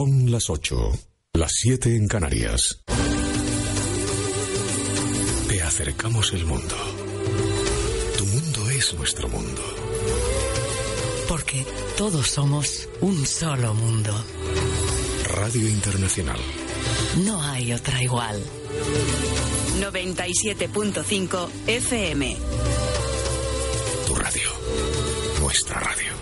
Son las ocho, las siete en Canarias. Te acercamos el mundo. Tu mundo es nuestro mundo. Porque todos somos un solo mundo. Radio Internacional. No hay otra igual. 97.5 FM. Tu radio. Nuestra radio.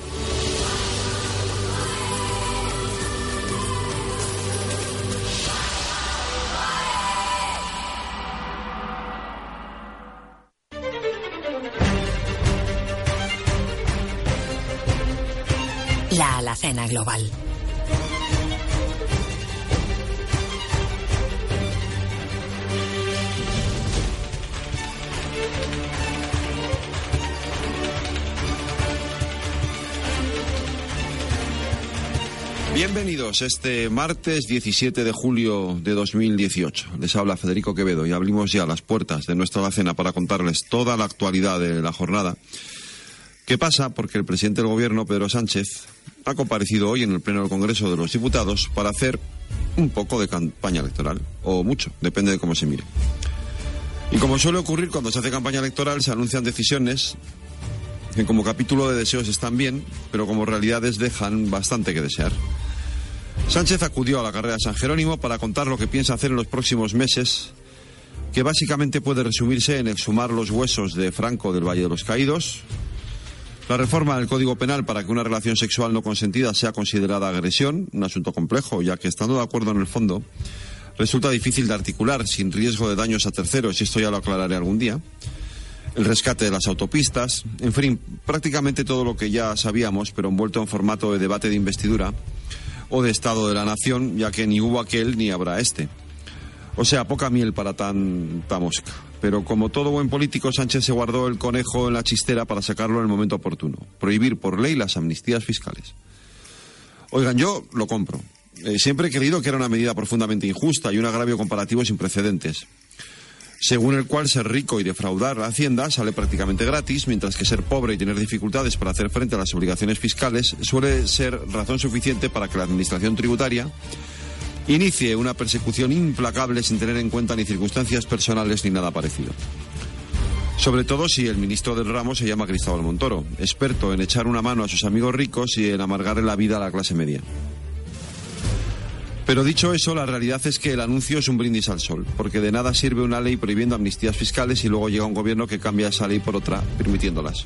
La alacena global. Bienvenidos este martes 17 de julio de 2018. Les habla Federico Quevedo y abrimos ya las puertas de nuestra alacena para contarles toda la actualidad de la jornada. ¿Qué pasa? Porque el presidente del gobierno, Pedro Sánchez, ha comparecido hoy en el Pleno del Congreso de los Diputados para hacer un poco de campaña electoral, o mucho, depende de cómo se mire. Y como suele ocurrir cuando se hace campaña electoral, se anuncian decisiones que como capítulo de deseos están bien, pero como realidades dejan bastante que desear. Sánchez acudió a la carrera de San Jerónimo para contar lo que piensa hacer en los próximos meses, que básicamente puede resumirse en exhumar los huesos de Franco del Valle de los Caídos, la reforma del Código Penal para que una relación sexual no consentida sea considerada agresión, un asunto complejo, ya que estando de acuerdo en el fondo, resulta difícil de articular sin riesgo de daños a terceros, y esto ya lo aclararé algún día. El rescate de las autopistas, en fin, prácticamente todo lo que ya sabíamos, pero envuelto en formato de debate de investidura o de Estado de la Nación, ya que ni hubo aquel ni habrá este. O sea, poca miel para tanta mosca. Pero como todo buen político, Sánchez se guardó el conejo en la chistera para sacarlo en el momento oportuno. Prohibir por ley las amnistías fiscales. Oigan, yo lo compro. Eh, siempre he creído que era una medida profundamente injusta y un agravio comparativo sin precedentes. Según el cual ser rico y defraudar la Hacienda sale prácticamente gratis, mientras que ser pobre y tener dificultades para hacer frente a las obligaciones fiscales suele ser razón suficiente para que la Administración tributaria inicie una persecución implacable sin tener en cuenta ni circunstancias personales ni nada parecido. Sobre todo si el ministro del ramo se llama Cristóbal Montoro, experto en echar una mano a sus amigos ricos y en amargarle la vida a la clase media. Pero dicho eso, la realidad es que el anuncio es un brindis al sol, porque de nada sirve una ley prohibiendo amnistías fiscales y luego llega un gobierno que cambia esa ley por otra, permitiéndolas.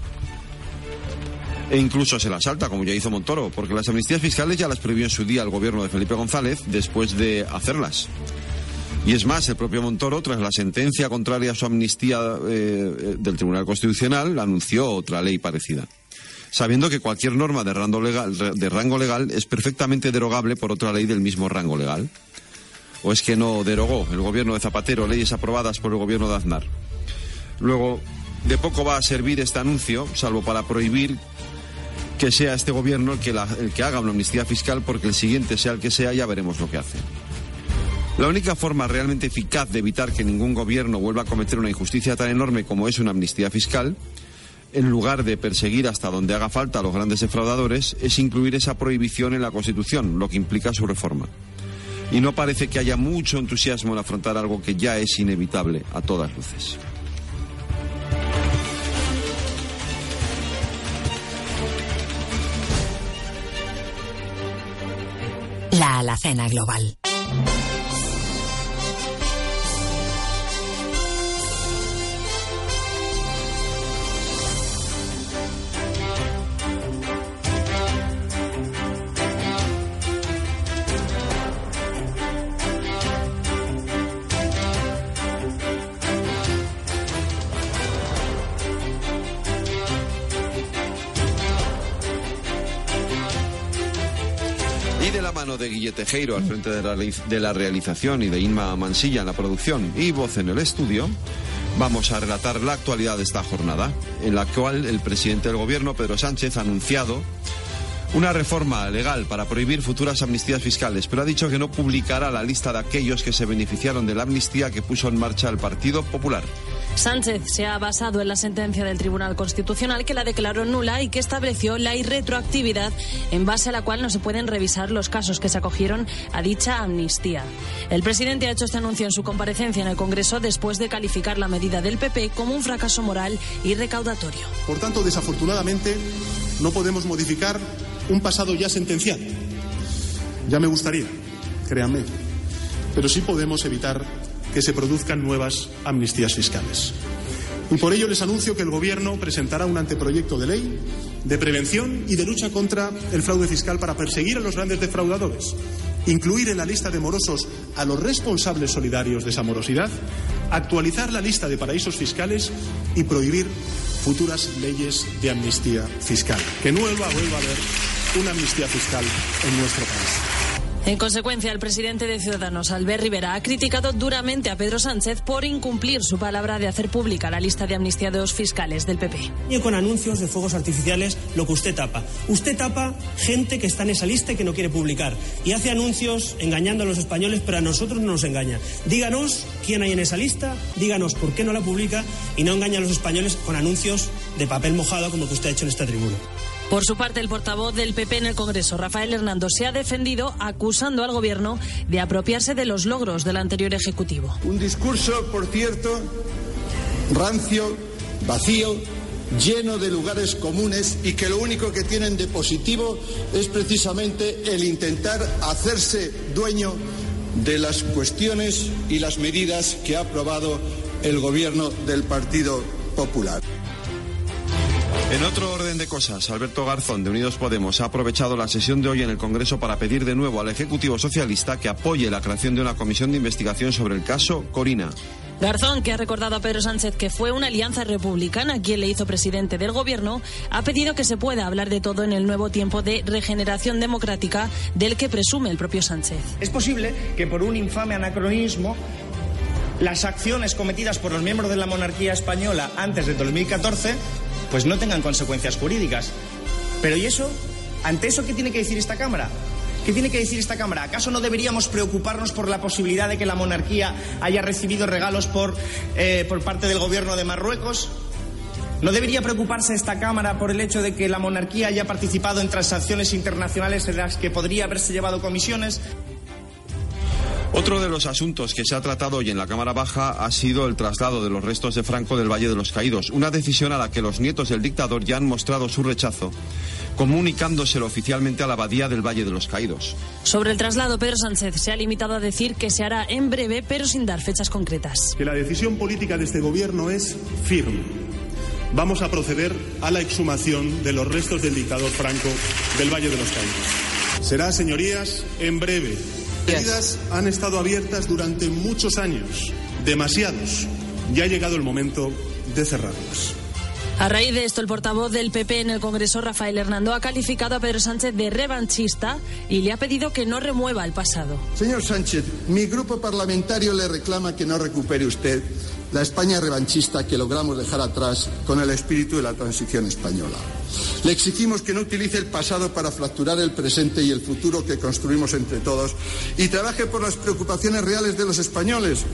E incluso se las salta, como ya hizo Montoro, porque las amnistías fiscales ya las prohibió en su día el gobierno de Felipe González después de hacerlas. Y es más, el propio Montoro, tras la sentencia contraria a su amnistía eh, del Tribunal Constitucional, anunció otra ley parecida sabiendo que cualquier norma de rango legal es perfectamente derogable por otra ley del mismo rango legal. ¿O es que no derogó el gobierno de Zapatero leyes aprobadas por el gobierno de Aznar? Luego, de poco va a servir este anuncio, salvo para prohibir que sea este gobierno el que, haga una amnistía fiscal, porque el siguiente, sea el que sea, ya veremos lo que hace. La única forma realmente eficaz de evitar que ningún gobierno vuelva a cometer una injusticia tan enorme como es una amnistía fiscal en lugar de perseguir hasta donde haga falta a los grandes defraudadores, es incluir esa prohibición en la Constitución, lo que implica su reforma. Y no parece que haya mucho entusiasmo en afrontar algo que ya es inevitable a todas luces. La alacena global. Al frente de la realización y de Inma Mansilla en la producción y voz en el estudio, vamos a relatar la actualidad de esta jornada, en la cual el presidente del gobierno, Pedro Sánchez, ha anunciado una reforma legal para prohibir futuras amnistías fiscales, pero ha dicho que no publicará la lista de aquellos que se beneficiaron de la amnistía que puso en marcha el Partido Popular. Sánchez se ha basado en la sentencia del Tribunal Constitucional que la declaró nula y que estableció la irretroactividad en base a la cual no se pueden revisar los casos que se acogieron a dicha amnistía. El presidente ha hecho este anuncio en su comparecencia en el Congreso después de calificar la medida del PP como un fracaso moral y recaudatorio. Por tanto, desafortunadamente, no podemos modificar un pasado ya sentenciado. Ya me gustaría, créanme. Pero sí podemos evitar que se produzcan nuevas amnistías fiscales. Y por ello les anuncio que el Gobierno presentará un anteproyecto de ley de prevención y de lucha contra el fraude fiscal para perseguir a los grandes defraudadores, incluir en la lista de morosos a los responsables solidarios de esa morosidad, actualizar la lista de paraísos fiscales y prohibir futuras leyes de amnistía fiscal. Que no vuelva, vuelva a haber una amnistía fiscal en nuestro país. En consecuencia, el presidente de Ciudadanos, Albert Rivera, ha criticado duramente a Pedro Sánchez por incumplir su palabra de hacer pública la lista de amnistiados fiscales del PP. Y con anuncios de fuegos artificiales, lo que usted tapa. Usted tapa gente que está en esa lista y que no quiere publicar. Y hace anuncios engañando a los españoles, pero a nosotros no nos engaña. Díganos quién hay en esa lista, díganos por qué no la publica y no engaña a los españoles con anuncios de papel mojado como que usted ha hecho en esta tribuna. Por su parte, el portavoz del PP en el Congreso, Rafael Hernando, se ha defendido acusando al Gobierno de apropiarse de los logros del anterior Ejecutivo. Un discurso, por cierto, rancio, vacío, lleno de lugares comunes y que lo único que tienen de positivo es precisamente el intentar hacerse dueño de las cuestiones y las medidas que ha aprobado el Gobierno del Partido Popular. En otro orden de cosas, Alberto Garzón de Unidos Podemos ha aprovechado la sesión de hoy en el Congreso para pedir de nuevo al Ejecutivo Socialista que apoye la creación de una comisión de investigación sobre el caso Corina. Garzón, que ha recordado a Pedro Sánchez que fue una alianza republicana quien le hizo presidente del gobierno, ha pedido que se pueda hablar de todo en el nuevo tiempo de regeneración democrática del que presume el propio Sánchez. Es posible que por un infame anacronismo las acciones cometidas por los miembros de la monarquía española antes de 2014 pues no tengan consecuencias jurídicas. Pero ¿y eso? ¿Ante eso qué tiene que decir esta Cámara? ¿Qué tiene que decir esta Cámara? ¿Acaso no deberíamos preocuparnos por la posibilidad de que la monarquía haya recibido regalos por, eh, por parte del gobierno de Marruecos? ¿No debería preocuparse esta Cámara por el hecho de que la monarquía haya participado en transacciones internacionales en las que podría haberse llevado comisiones? Otro de los asuntos que se ha tratado hoy en la Cámara Baja ha sido el traslado de los restos de Franco del Valle de los Caídos, una decisión a la que los nietos del dictador ya han mostrado su rechazo, comunicándoselo oficialmente a la Abadía del Valle de los Caídos. Sobre el traslado, Pedro Sánchez se ha limitado a decir que se hará en breve, pero sin dar fechas concretas. Que la decisión política de este gobierno es firme. Vamos a proceder a la exhumación de los restos del dictador Franco del Valle de los Caídos. Será, señorías, en breve heridas han estado abiertas durante muchos años, demasiados. Ya ha llegado el momento de cerrarlas. A raíz de esto, el portavoz del PP en el Congreso, Rafael Hernando, ha calificado a Pedro Sánchez de revanchista y le ha pedido que no remueva el pasado. Señor Sánchez, mi grupo parlamentario le reclama que no recupere usted la España revanchista que logramos dejar atrás con el espíritu de la transición española. Le exigimos que no utilice el pasado para fracturar el presente y el futuro que construimos entre todos y trabaje por las preocupaciones reales de los españoles.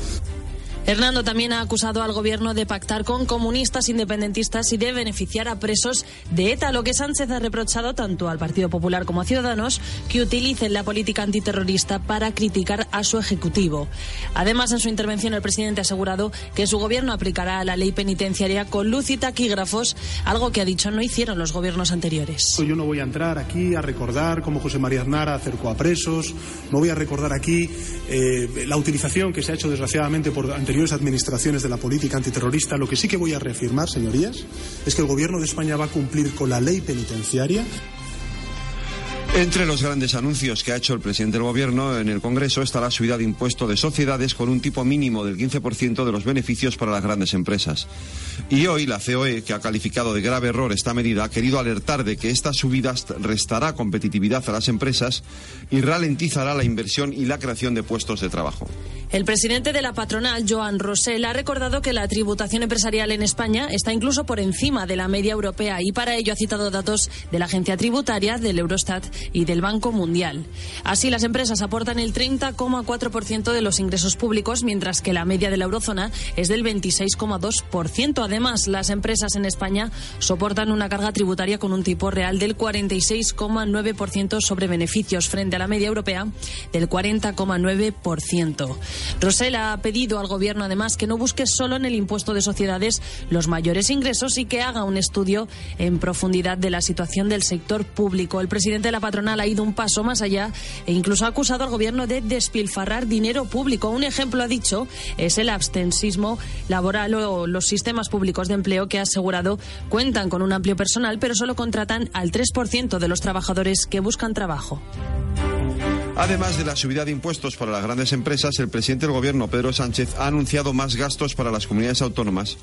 Hernando también ha acusado al gobierno de pactar con comunistas independentistas y de beneficiar a presos de ETA, lo que Sánchez ha reprochado tanto al Partido Popular como a Ciudadanos que utilicen la política antiterrorista para criticar a su ejecutivo. Además, en su intervención el presidente ha asegurado que su gobierno aplicará la ley penitenciaria con luz y taquígrafos, algo que ha dicho no hicieron los gobiernos anteriores. Yo no voy a entrar aquí a recordar cómo José María Aznar acercó a presos, no voy a recordar aquí eh, la utilización que se ha hecho desgraciadamente por anteriores administraciones de la política antiterrorista, lo que sí que voy a reafirmar, señorías, es que el Gobierno de España va a cumplir con la ley penitenciaria. Entre los grandes anuncios que ha hecho el presidente del Gobierno en el Congreso está la subida de impuesto de sociedades con un tipo mínimo del 15% de los beneficios para las grandes empresas. Y hoy la COE, que ha calificado de grave error esta medida, ha querido alertar de que esta subida restará competitividad a las empresas y ralentizará la inversión y la creación de puestos de trabajo. El presidente de la patronal, Joan Rosell, ha recordado que la tributación empresarial en España está incluso por encima de la media europea y para ello ha citado datos de la agencia tributaria, del Eurostat y del Banco Mundial. Así, las empresas aportan el 30,4% de los ingresos públicos, mientras que la media de la eurozona es del 26,2%. Además, las empresas en España soportan una carga tributaria con un tipo real del 46,9% sobre beneficios frente a la media europea del 40,9%. Rosell ha pedido al Gobierno, además, que no busque solo en el impuesto de sociedades los mayores ingresos y que haga un estudio en profundidad de la situación del sector público. El presidente de la patronal ha ido un paso más allá e incluso ha acusado al Gobierno de despilfarrar dinero público. Un ejemplo, ha dicho, es el abstensismo laboral o los sistemas públicos de empleo que ha asegurado cuentan con un amplio personal, pero solo contratan al 3% de los trabajadores que buscan trabajo. Además de la subida de impuestos para las grandes empresas, el presidente del Gobierno, Pedro Sánchez, ha anunciado más gastos para las comunidades autónomas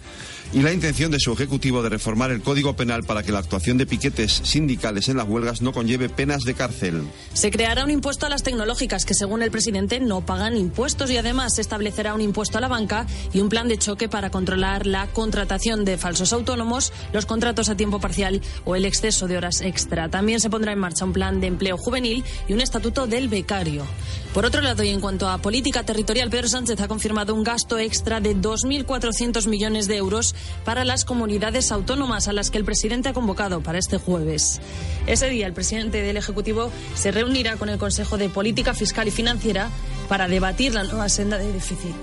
y la intención de su Ejecutivo de reformar el Código Penal para que la actuación de piquetes sindicales en las huelgas no conlleve penas de cárcel. Se creará un impuesto a las tecnológicas que, según el presidente, no pagan impuestos y además se establecerá un impuesto a la banca y un plan de choque para controlar la contratación de falsos autónomos, los contratos a tiempo parcial o el exceso de horas extra. También se pondrá en marcha un plan de empleo juvenil y un estatuto del becario por otro lado, y en cuanto a política territorial, Pedro Sánchez ha confirmado un gasto extra de 2.400 millones de euros para las comunidades autónomas a las que el presidente ha convocado para este jueves. Ese día, el presidente del Ejecutivo se reunirá con el Consejo de Política Fiscal y Financiera para debatir la nueva senda de déficit.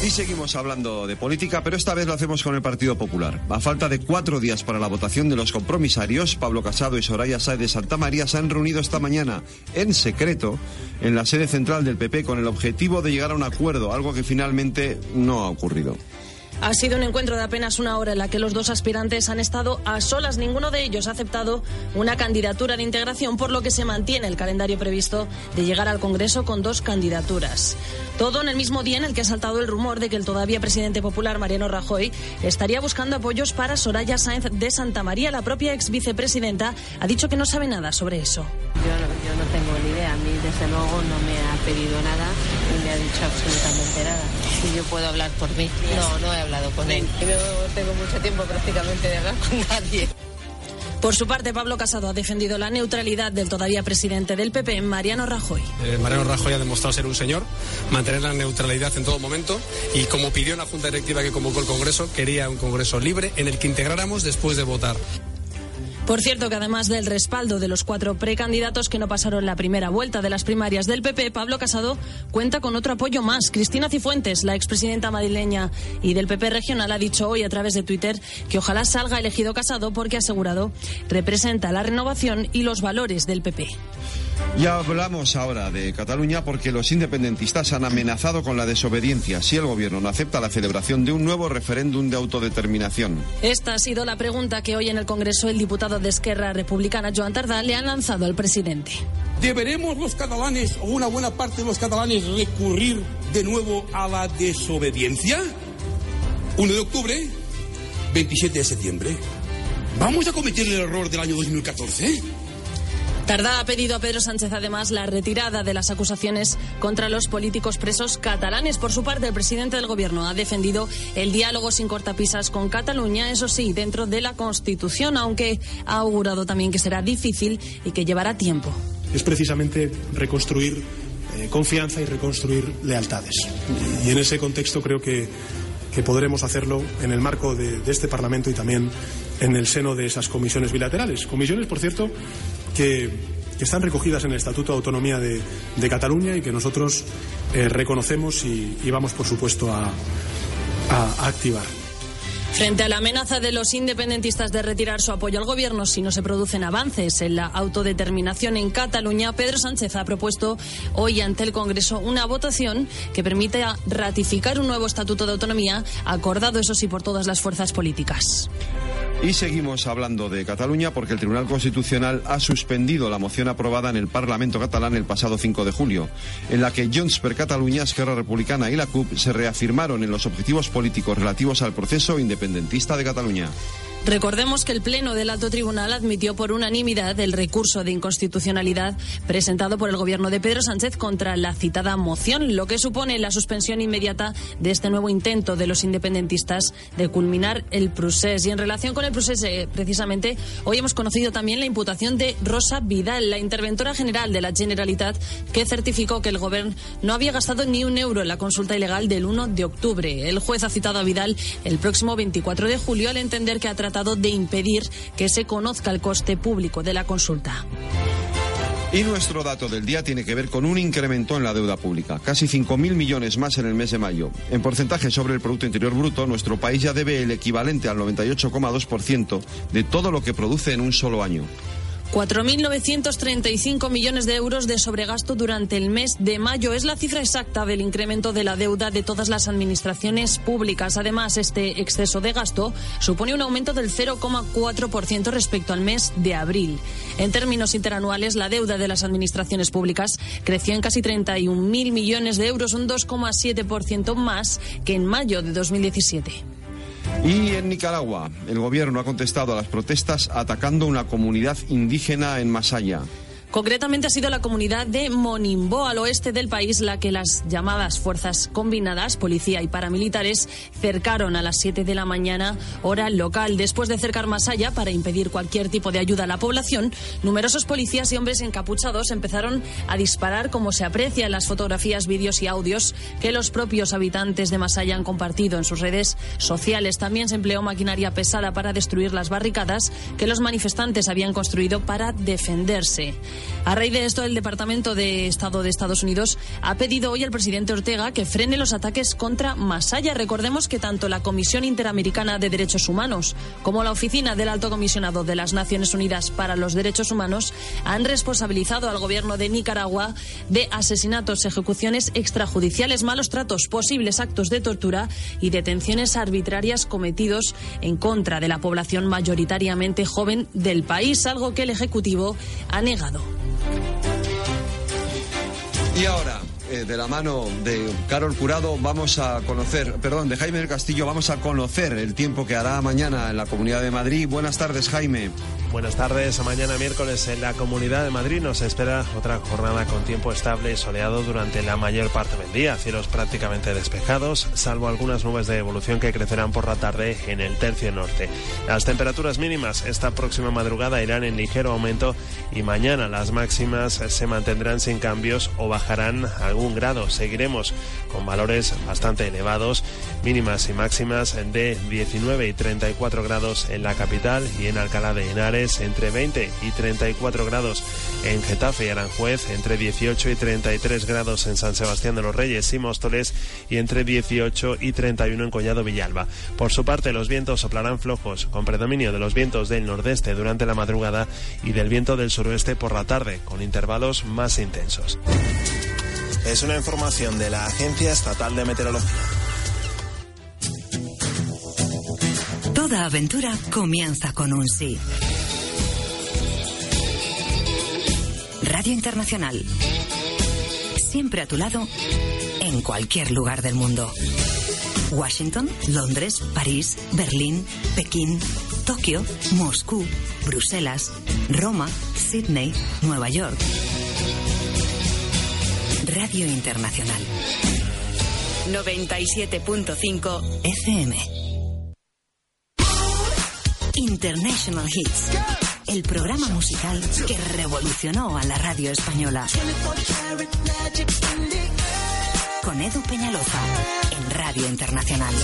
Y seguimos hablando de política, pero esta vez lo hacemos con el Partido Popular. A falta de cuatro días para la votación de los compromisarios, Pablo Casado y Soraya Sáez de Santa María se han reunido esta mañana en secreto en la sede central del PP con el objetivo de llegar a un acuerdo, algo que finalmente no ha ocurrido. Ha sido un encuentro de apenas una hora en la que los dos aspirantes han estado a solas. Ninguno de ellos ha aceptado una candidatura de integración, por lo que se mantiene el calendario previsto de llegar al Congreso con dos candidaturas. Todo en el mismo día en el que ha saltado el rumor de que el todavía presidente popular Mariano Rajoy estaría buscando apoyos para Soraya Sáenz de Santa María. La propia ex vicepresidenta ha dicho que no sabe nada sobre eso. Yo no, yo no tengo ni idea. A mí, desde luego, no me ha pedido nada ni me ha dicho absolutamente nada. Si yo puedo hablar por mí. No, no he hablado con él. Y no tengo mucho tiempo prácticamente de hablar con nadie. Por su parte, Pablo Casado ha defendido la neutralidad del todavía presidente del PP, Mariano Rajoy. Eh, Mariano Rajoy ha demostrado ser un señor, mantener la neutralidad en todo momento y como pidió en la Junta Directiva que convocó el Congreso, quería un Congreso libre en el que integráramos después de votar. Por cierto que además del respaldo de los cuatro precandidatos que no pasaron la primera vuelta de las primarias del PP, Pablo Casado cuenta con otro apoyo más. Cristina Cifuentes, la expresidenta madrileña y del PP regional, ha dicho hoy a través de Twitter que ojalá salga elegido Casado porque ha asegurado representa la renovación y los valores del PP. Ya hablamos ahora de Cataluña porque los independentistas han amenazado con la desobediencia si el gobierno no acepta la celebración de un nuevo referéndum de autodeterminación. Esta ha sido la pregunta que hoy en el Congreso el diputado de Esquerra Republicana, Joan Tardá, le ha lanzado al presidente. ¿Deberemos los catalanes o una buena parte de los catalanes recurrir de nuevo a la desobediencia? 1 de octubre, 27 de septiembre. ¿Vamos a cometer el error del año 2014? Tardá ha pedido a Pedro Sánchez además la retirada de las acusaciones contra los políticos presos catalanes. Por su parte, el presidente del Gobierno ha defendido el diálogo sin cortapisas con Cataluña, eso sí, dentro de la Constitución, aunque ha augurado también que será difícil y que llevará tiempo. Es precisamente reconstruir eh, confianza y reconstruir lealtades. Y en ese contexto creo que, podremos hacerlo en el marco de este Parlamento y también en el seno de esas comisiones bilaterales. Comisiones, por cierto, que, están recogidas en el Estatuto de Autonomía de, Cataluña y que nosotros eh, reconocemos y, vamos, por supuesto, a activar. Frente a la amenaza de los independentistas de retirar su apoyo al gobierno si no se producen avances en la autodeterminación en Cataluña, Pedro Sánchez ha propuesto hoy ante el Congreso una votación que permite ratificar un nuevo estatuto de autonomía acordado, eso sí, por todas las fuerzas políticas. Y seguimos hablando de Cataluña porque el Tribunal Constitucional ha suspendido la moción aprobada en el Parlamento catalán el pasado 5 de julio, en la que Junts per Catalunya, Esquerra Republicana y la CUP se reafirmaron en los objetivos políticos relativos al proceso independentista de Cataluña. Recordemos que el Pleno del Alto Tribunal admitió por unanimidad el recurso de inconstitucionalidad presentado por el gobierno de Pedro Sánchez contra la citada moción, lo que supone la suspensión inmediata de este nuevo intento de los independentistas de culminar el procés. Y en relación con el proceso, eh, precisamente, hoy hemos conocido también la imputación de Rosa Vidal, la interventora general de la Generalitat, que certificó que el gobierno no había gastado ni un euro en la consulta ilegal del 1 de octubre. El juez ha citado a Vidal el próximo 24 de julio al entender que ha tratado de impedir que se conozca el coste público de la consulta. Y nuestro dato del día tiene que ver con un incremento en la deuda pública, casi 5.000 millones más en el mes de mayo. En porcentaje sobre el Producto Interior Bruto, nuestro país ya debe el equivalente al 98,2% de todo lo que produce en un solo año. 4.935 millones de euros de sobregasto durante el mes de mayo. Es la cifra exacta del incremento de la deuda de todas las administraciones públicas. Además, este exceso de gasto supone un aumento del 0,4% respecto al mes de abril. En términos interanuales, la deuda de las administraciones públicas creció en casi 31.000 millones de euros, un 2,7% más que en mayo de 2017. Y en Nicaragua, el gobierno ha contestado a las protestas atacando una comunidad indígena en Masaya. Concretamente ha sido la comunidad de Monimbo, al oeste del país, la que las llamadas fuerzas combinadas, policía y paramilitares, cercaron a las 7 de la mañana, hora local. Después de cercar Masaya para impedir cualquier tipo de ayuda a la población, numerosos policías y hombres encapuchados empezaron a disparar, como se aprecia en las fotografías, vídeos y audios que los propios habitantes de Masaya han compartido en sus redes sociales. También se empleó maquinaria pesada para destruir las barricadas que los manifestantes habían construido para defenderse. A raíz de esto, el Departamento de Estado de Estados Unidos ha pedido hoy al presidente Ortega que frene los ataques contra Masaya. Recordemos que tanto la Comisión Interamericana de Derechos Humanos como la Oficina del Alto Comisionado de las Naciones Unidas para los Derechos Humanos han responsabilizado al gobierno de Nicaragua de asesinatos, ejecuciones extrajudiciales, malos tratos, posibles actos de tortura y detenciones arbitrarias cometidos en contra de la población mayoritariamente joven del país, algo que el Ejecutivo ha negado. Y ahora, eh, de la mano de Carol Curado, vamos a conocer, perdón, de Jaime del Castillo, vamos a conocer el tiempo que hará mañana en la Comunidad de Madrid. Buenas tardes, Jaime. Buenas tardes. Mañana miércoles en la Comunidad de Madrid nos espera otra jornada con tiempo estable y soleado durante la mayor parte del día. Cielos prácticamente despejados, salvo algunas nubes de evolución que crecerán por la tarde en el tercio norte. Las temperaturas mínimas esta próxima madrugada irán en ligero aumento y mañana las máximas se mantendrán sin cambios o bajarán algún grado. Seguiremos con valores bastante elevados, mínimas y máximas de 19 y 34 grados en la capital y en Alcalá de Henares entre 20 y 34 grados en Getafe y Aranjuez, entre 18 y 33 grados en San Sebastián de los Reyes y Móstoles y entre 18 y 31 en Collado Villalba. Por su parte, los vientos soplarán flojos, con predominio de los vientos del nordeste durante la madrugada y del viento del suroeste por la tarde, con intervalos más intensos. Es una información de la Agencia Estatal de Meteorología. Toda aventura comienza con un sí. Radio Internacional. Siempre a tu lado, en cualquier lugar del mundo. Washington, Londres, París, Berlín, Pekín, Tokio, Moscú, Bruselas, Roma, Sydney, Nueva York. Radio Internacional. 97.5 FM. International Hits. El programa musical que revolucionó a la radio española. Con Edu Peñaloza en Radio Internacional.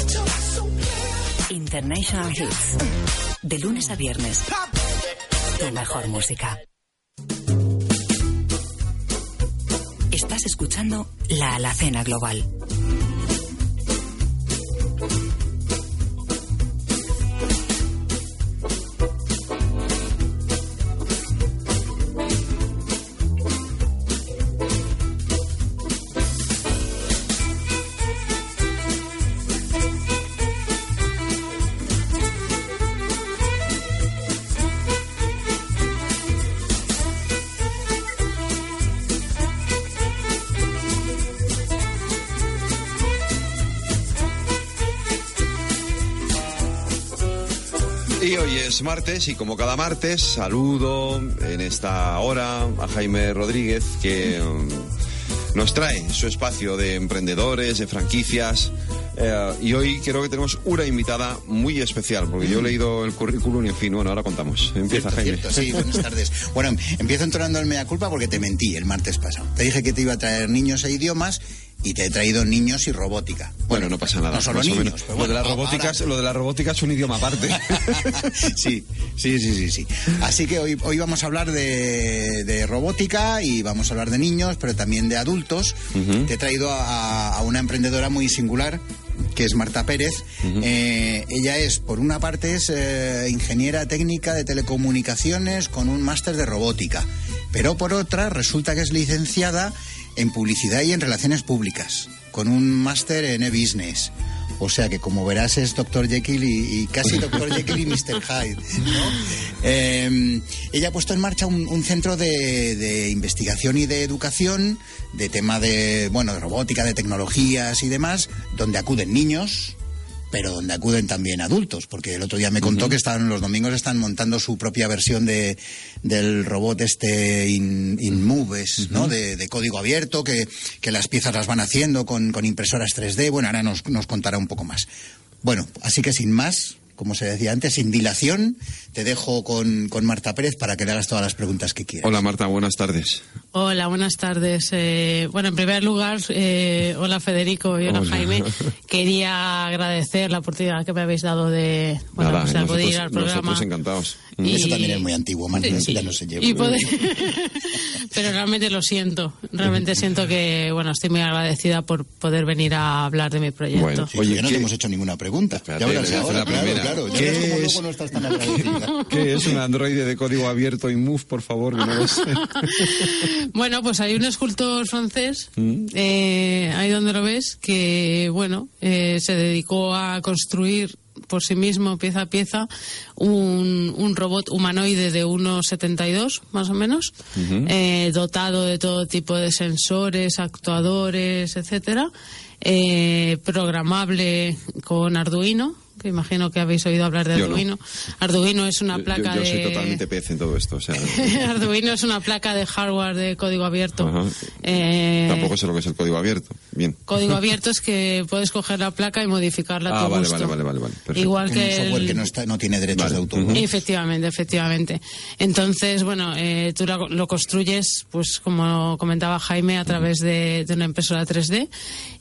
International Hits. De lunes a viernes. Tu mejor música. Escuchando La Alacena Global. Es martes y como cada martes saludo en esta hora a Jaime Rodríguez que um, nos trae su espacio de emprendedores, de franquicias. eh, y hoy creo que tenemos una invitada muy especial, porque yo he leído el currículum y en fin, bueno, ahora contamos. Empieza Jaime. sí, buenas tardes. Bueno, empiezo entonando el mea culpa porque te mentí el martes pasado. Te dije que te iba a traer niños e idiomas y te he traído niños y robótica. Bueno, no pasa nada. No solo niños, menos. pero lo, de la robótica, es- lo de la robótica es un idioma aparte. sí, sí, sí, sí, sí. Así que hoy, hoy vamos a hablar de, de robótica y vamos a hablar de niños, pero también de adultos. Te he traído a, a una emprendedora muy singular que es Marta Pérez. Eh, ella es, por una parte, es eh, ingeniera técnica de telecomunicaciones con un máster de robótica, pero por otra resulta que es licenciada en publicidad y en relaciones públicas, con un máster en e-business. O sea que como verás es Dr. Jekyll y, casi Dr. Jekyll y Mr. Hyde. ¿no? Eh, ella ha puesto en marcha un, un centro de, de investigación y de educación de tema de bueno de robótica, de tecnologías y demás, donde acuden niños, pero donde acuden también adultos, porque el otro día me contó que están los domingos están montando su propia versión de del robot este in, Inmoves, ¿no? De, de código abierto, que, que las piezas las van haciendo con, con impresoras 3D. Bueno, ahora nos, nos contará un poco más. Bueno, así que sin más, como se decía antes, sin dilación, te dejo con, con Marta Pérez para que le hagas todas las preguntas que quieras. Hola Marta, buenas tardes. Hola, buenas tardes. Eh, bueno, en primer lugar, eh, hola Federico y hola, Hola. Jaime. Quería agradecer la oportunidad que me habéis dado de, bueno, Nada, pues, al programa. nosotros encantados. Y- Eso también es muy antiguo, Marta, Sí. ya no se lleva. Y poder- Pero realmente lo siento. Realmente siento que, bueno, estoy muy agradecida por poder venir a hablar de mi proyecto. Bueno, oye, no te hemos hecho ninguna pregunta. ya Espérate, verás le voy a hacer ahora, la primera. Claro. ¿Qué cómo es? luego no estás tan agradecida. ¿Qué es un androide de código abierto y move, por favor? Que no lo sé. Bueno, pues hay un escultor francés, Mm. eh, ahí donde lo ves, que, bueno, eh, se dedicó a construir por sí mismo, pieza a pieza, un, un robot humanoide de 1,72 más o menos, eh, dotado de todo tipo de sensores, actuadores, etcétera, eh, programable con Arduino, que imagino que habéis oído hablar de Yo no. Arduino. Arduino es una Yo- placa yo, yo soy de... totalmente pez en todo esto. O sea, Arduino es una placa de hardware de código abierto. Eh, Tampoco sé lo que es el código abierto. Bien. Código abierto es que puedes coger la placa y modificarla a Ah, tu vale, gusto. vale, vale, vale, vale. Perfecto. Igual que un software el- que no, está, no tiene derechos de autor. ¿no? Efectivamente, efectivamente. Entonces, bueno, eh, tú lo, lo construyes, pues como comentaba Jaime, a través de, de una impresora 3D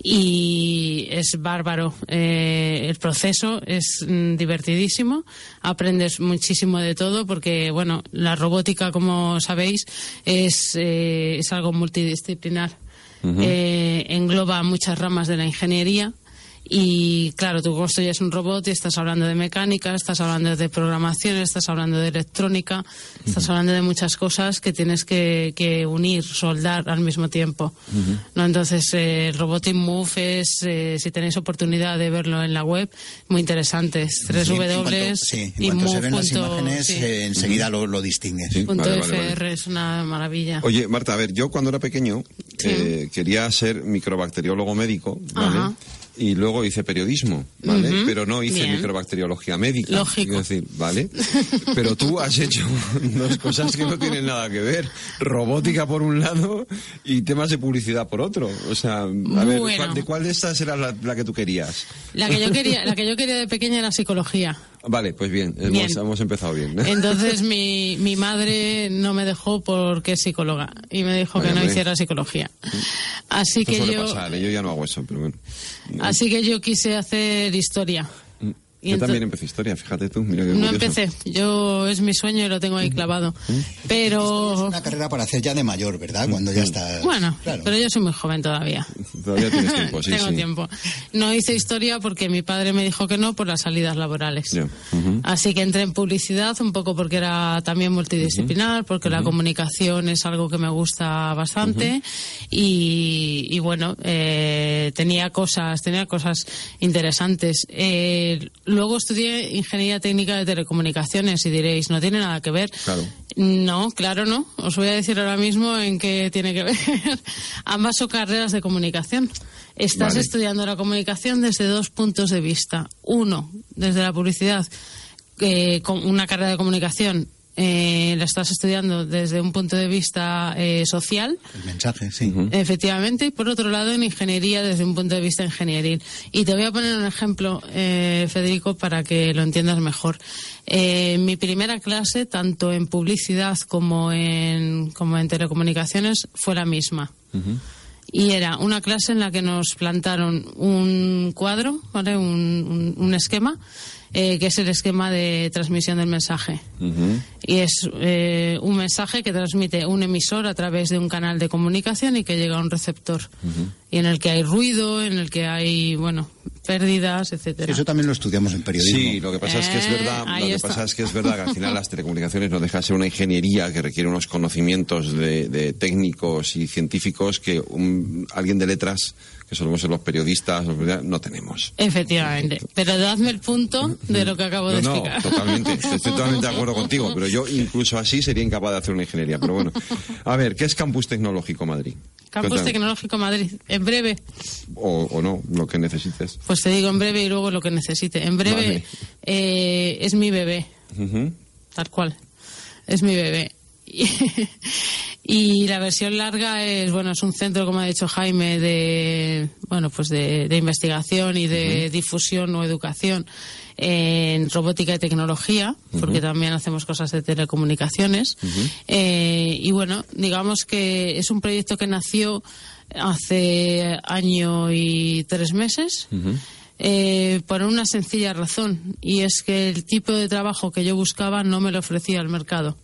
y es bárbaro. Eh, el proceso es mm, divertidísimo, aprendes muchísimo de todo porque, bueno, la robótica, como sabéis, es, eh, es algo multidisciplinar. Eh, engloba muchas ramas de la ingeniería y claro, tú construyes un robot y estás hablando de mecánica, estás hablando de programación, estás hablando de electrónica, estás hablando de muchas cosas que tienes que, que unir, soldar al mismo tiempo. ¿no? Entonces, eh, el Robotic Move es, eh, si tenéis oportunidad de verlo en la web, muy interesante. Es Sí, 3 en W cuanto- sí, en y cuanto se ven las punto- imágenes, sí, eh, enseguida lo, lo distingues. punto Vale, vale, FR es una maravilla. Oye, Marta, a ver, yo cuando era pequeño eh, quería ser microbacteriólogo médico, ¿vale? Y luego hice periodismo, ¿vale? Pero no hice bien. microbacteriología médica. Lógico. Quiero decir, ¿vale? Pero tú has hecho dos cosas que no tienen nada que ver. Robótica por un lado y temas de publicidad por otro. O sea, a ver, Bueno. ¿cuál- ¿de cuál de estas era la, la que tú querías? La que yo quería, la que yo quería de pequeña era psicología. Vale, pues bien, hemos, Bien. hemos empezado bien. ¿eh? Entonces mi, mi madre no me dejó porque es psicóloga y me dijo Vaya, que no hiciera psicología. Así Eso que suele yo, pasar, ¿eh? yo ya no hago eso, pero bueno. así que yo quise hacer historia. Y Yo también empecé historia, fíjate tú, mira qué No empecé, yo es mi sueño y lo tengo ahí clavado. Pero Es una carrera para hacer ya de mayor, ¿verdad? Cuando ya está. bueno, Claro. pero yo soy muy joven todavía. Todavía tienes tiempo, sí, Tengo sí. tiempo. No hice historia porque mi padre me dijo que no por las salidas laborales. Así que entré en publicidad un poco porque era también multidisciplinar, porque la comunicación es algo que me gusta bastante y, y bueno, eh, tenía cosas, tenía cosas interesantes. Eh, luego estudié ingeniería técnica de telecomunicaciones y diréis, no tiene nada que ver. Claro. No, claro no. Os voy a decir ahora mismo en qué tiene que ver. Ambas son carreras de comunicación. Estás Vale. estudiando la comunicación desde dos puntos de vista. Uno, desde la publicidad eh, con una carrera de comunicación eh, la estás estudiando desde un punto de vista eh, social. El mensaje, sí. Efectivamente, y por otro lado en ingeniería desde un punto de vista ingenieril. Y te voy a poner un ejemplo, eh, Federico, para que lo entiendas mejor. Eh, mi primera clase, tanto en publicidad como en, como en telecomunicaciones, fue la misma. Y era una clase en la que nos plantaron un cuadro, ¿vale? un, un- un esquema, eh, que es el esquema de transmisión del mensaje. Y es eh, un mensaje que transmite un emisor a través de un canal de comunicación y que llega a un receptor. Y en el que hay ruido, en el que hay, bueno, pérdidas, etcétera. Eso también lo estudiamos en periodismo. Sí, lo que pasa es que es Eh, verdad, lo que está. pasa es que es verdad que al final las telecomunicaciones no deja de ser una ingeniería que requiere unos conocimientos de, de técnicos y científicos que un- alguien de letras, que solemos ser los periodistas, los periodistas, no tenemos. Efectivamente. Pero dadme el punto de lo que acabo de No, no, explicar. totalmente, estoy totalmente de acuerdo contigo, pero yo incluso así sería incapaz de hacer una ingeniería. Pero bueno, a ver, ¿qué es Campus Tecnológico Madrid? Campus. Tecnológico Madrid. En breve, O, o no, lo que necesites. pues te digo en breve y luego lo que necesite. En breve Vale. eh, es mi bebé, Ujú. tal cual. Es mi bebé. Y, la versión larga es, bueno, es un centro, como ha dicho Jaime, de, bueno, pues de, de investigación y de difusión o educación en robótica y tecnología, porque también hacemos cosas de telecomunicaciones. Eh, y bueno, digamos que es un proyecto que nació hace año y tres meses. eh, por una sencilla razón, y es que el tipo de trabajo que yo buscaba no me lo ofrecía el mercado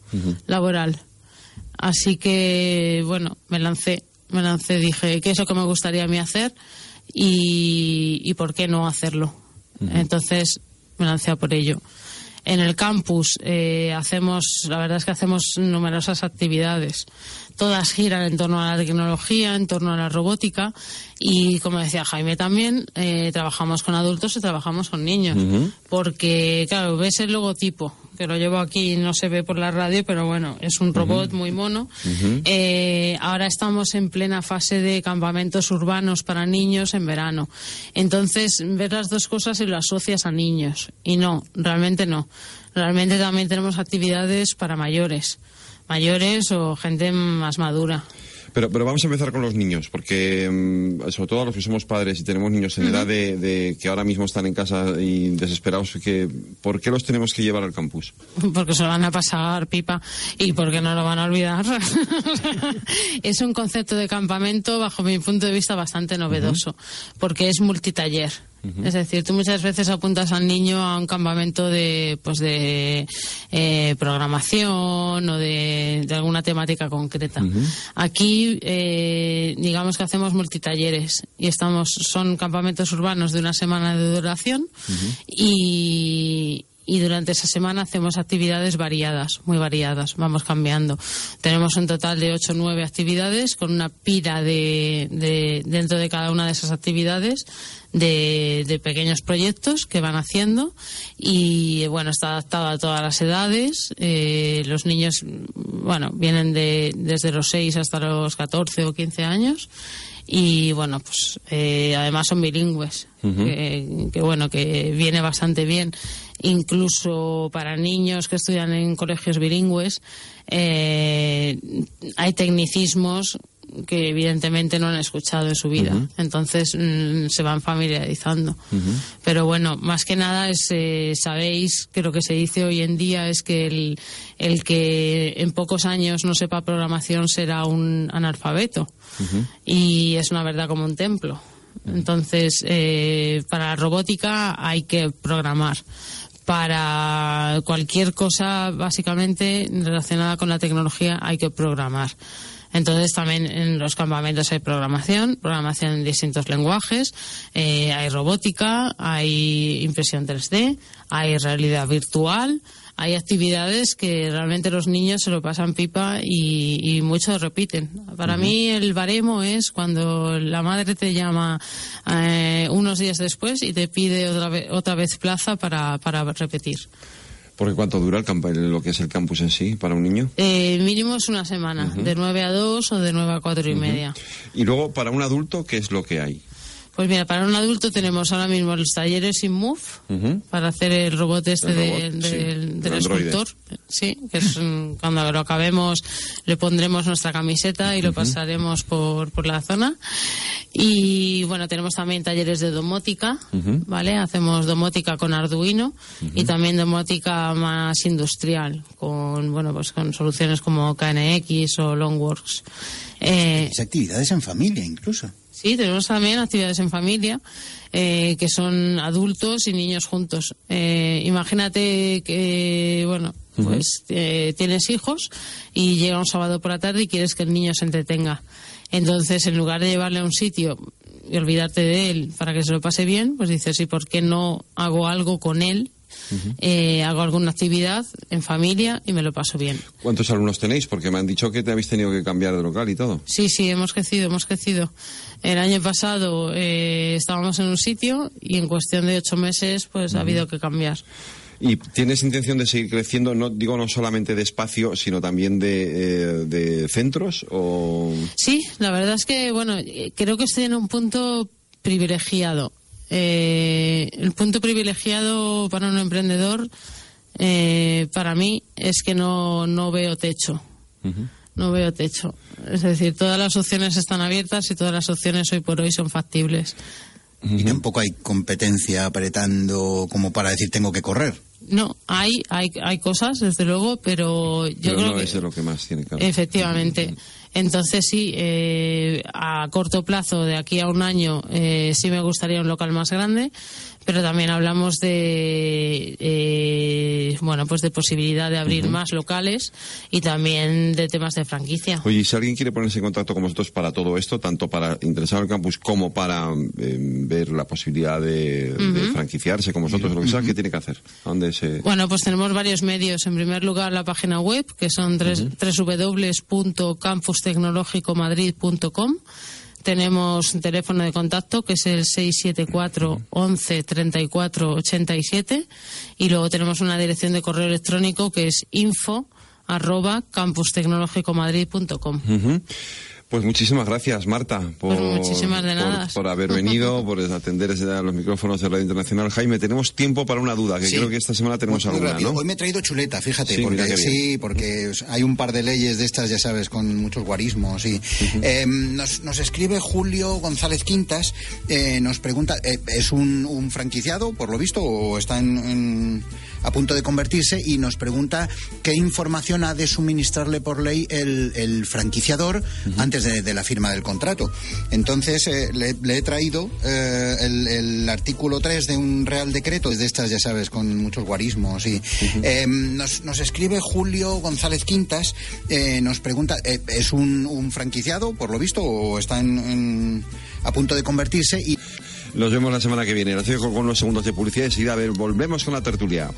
laboral. Así que, bueno, me lancé, me lancé, dije, ¿qué es lo que me gustaría a mí hacer? Y, y ¿por qué no hacerlo? Entonces, me lancé a por ello. En el campus eh, hacemos, la verdad es que hacemos numerosas actividades. Todas giran en torno a la tecnología, en torno a la robótica y, como decía Jaime también, eh, trabajamos con adultos y trabajamos con niños. Porque, claro, ves el logotipo, que lo llevo aquí, no se ve por la radio, pero bueno, es un robot muy mono. Eh, ahora estamos en plena fase de campamentos urbanos para niños en verano. Entonces, ves las dos cosas y lo asocias a niños. Y no, realmente no. Realmente también tenemos actividades para mayores. Mayores o gente más madura. Pero, pero vamos a empezar con los niños, porque mm, sobre todo a los que somos padres y tenemos niños en edad de, de que ahora mismo están en casa y desesperados, que, ¿por qué los tenemos que llevar al campus? porque se lo van a pasar pipa y porque no lo van a olvidar. es un concepto de campamento, bajo mi punto de vista, bastante novedoso, porque es multitaller. Es decir, tú muchas veces apuntas al niño a un campamento de, pues de eh, programación o de, de alguna temática concreta. Aquí, eh, digamos que hacemos multitalleres y estamos, son campamentos urbanos de una semana de duración y, y durante esa semana hacemos actividades variadas, muy variadas, vamos cambiando. Tenemos un total de ocho o nueve actividades con una pila de, de- dentro de cada una de esas actividades de, de pequeños proyectos que van haciendo y bueno, está adaptado a todas las edades. Eh, los niños, bueno, vienen de, desde los 6 hasta los 14 o 15 años y bueno, pues eh, además son bilingües, que, que, bueno, que viene bastante bien. Incluso para niños que estudian en colegios bilingües, eh, hay tecnicismos que evidentemente no han escuchado en su vida. Entonces mm, se van familiarizando. Pero bueno, más que nada es, eh, sabéis que lo que se dice hoy en día es que el, el que en pocos años no sepa programación será un analfabeto. Y es una verdad como un templo. Entonces, eh, para la robótica hay que programar. Para cualquier cosa, básicamente, relacionada con la tecnología, hay que programar. Entonces también en los campamentos hay programación, programación en distintos lenguajes, eh, hay robótica, hay impresión 3D, hay realidad virtual, hay actividades que realmente los niños se lo pasan pipa y, y muchos repiten. Para Ujú. mí el baremo es cuando la madre te llama eh, unos días después y te pide otra vez, otra vez plaza para, para repetir. Porque ¿cuánto dura el camp- lo que es el campus en sí para un niño? Eh, mínimo es una semana, de 9 a 2 o de 9 a 4 y media. Y luego, para un adulto, ¿qué es lo que hay? Pues mira, para un adulto tenemos ahora mismo los talleres InMove para hacer el robot este El de- robot, del, sí, del escultor. Sí, que es cuando lo acabemos le pondremos nuestra camiseta y lo pasaremos por, por la zona. Y bueno, tenemos también talleres de domótica, ¿vale? Hacemos domótica con Arduino y también domótica más industrial con, bueno, pues con soluciones como KNX o Longworks. Eh, Es actividades en familia incluso. Sí, tenemos también actividades en familia eh, que son adultos y niños juntos. Eh, imagínate que, bueno, pues eh, tienes hijos y llega un sábado por la tarde y quieres que el niño se entretenga. Entonces, en lugar de llevarle a un sitio y olvidarte de él para que se lo pase bien, pues dices, ¿y por qué no hago algo con él? Eh, hago alguna actividad en familia y me lo paso bien. ¿Cuántos alumnos tenéis? Porque me han dicho que te habéis tenido que cambiar de local y todo. Sí, sí, hemos crecido, hemos crecido. El año pasado eh, estábamos en un sitio y en cuestión de ocho meses pues ha habido que cambiar. ¿Y tienes intención de seguir creciendo, no digo no solamente de espacio, sino también de, eh, de centros? O... Sí, la verdad es que, bueno, creo que estoy en un punto privilegiado. Eh, el punto privilegiado para un emprendedor, eh, para mí, es que no, no veo techo. No veo techo. Es decir, todas las opciones están abiertas y todas las opciones hoy por hoy son factibles. Y tampoco hay competencia apretando como para decir tengo que correr. No, hay, hay, hay cosas, desde luego, pero yo Pero creo no que... es de lo que más tiene claro. Efectivamente. Entonces sí, eh, a corto plazo, de aquí a un año, eh, sí me gustaría un local más grande, pero también hablamos de, eh, bueno, pues de posibilidad de abrir más locales y también de temas de franquicia. Oye, si alguien quiere ponerse en contacto con vosotros para todo esto, tanto para interesar al campus como para eh, ver la posibilidad de, de Ujú. franquiciarse con vosotros, lo que sea, ¿qué tiene que hacer? ¿A dónde se...? Bueno, pues tenemos varios medios. En primer lugar, la página web, que son tres, www.campustecnológicomadrid.com. Tenemos un teléfono de contacto que es el 674 11 34 87 y luego tenemos una dirección de correo electrónico que es info arroba campustecnológicomadrid.com. Ujú. Pues muchísimas gracias, Marta, por, Pues muchísimas de por- nada. por haber venido, por atender ese- a los micrófonos de Radio Internacional. Jaime, tenemos tiempo para una duda, que Sí. creo que esta semana tenemos Muy alguna. Hoy me he traído chuleta, fíjate, Sí, porque sí, porque hay un par de leyes de estas, ya sabes, con muchos guarismos. Y, Eh, nos, nos escribe Julio González Quintas, eh, nos pregunta, eh, ¿es un, un franquiciado, por lo visto, o está en, en- a punto de convertirse? Y nos pregunta qué información ha de suministrarle por ley el, el franquiciador antes de, de la firma del contrato. Entonces, eh, le, le he traído eh, el, el artículo 3 de un real decreto, de estas, ya sabes, con muchos guarismos. Y, eh, nos, nos escribe Julio González Quintas, eh, nos pregunta, ¿es un, un franquiciado, por lo visto, o está en- en- a punto de convertirse? Y Nos vemos la semana que viene. Nos dejo con unos segundos de publicidad y a ver, volvemos con la tertulia.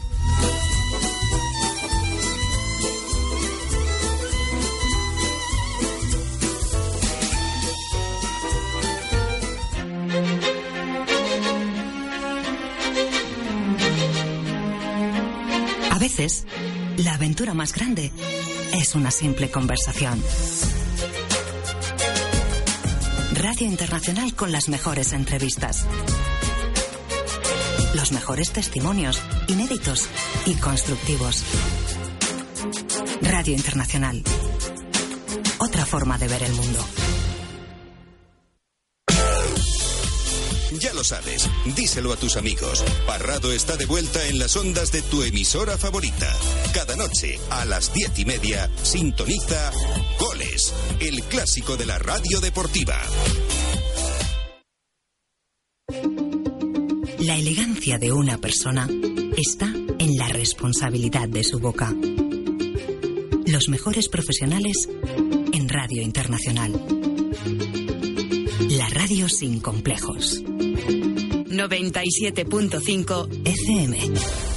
A veces, la aventura más grande es una simple conversación. Radio Internacional con las mejores entrevistas. Los mejores testimonios, inéditos y constructivos. Radio Internacional. Otra forma de ver el mundo. Ya lo sabes, díselo a tus amigos. Parrado está de vuelta en las ondas de tu emisora favorita. Cada noche, a las diez y media, sintoniza El clásico de la radio deportiva. La elegancia de una persona está en la responsabilidad de su boca. Los mejores profesionales en Radio Internacional. La radio sin complejos. 97.5 FM.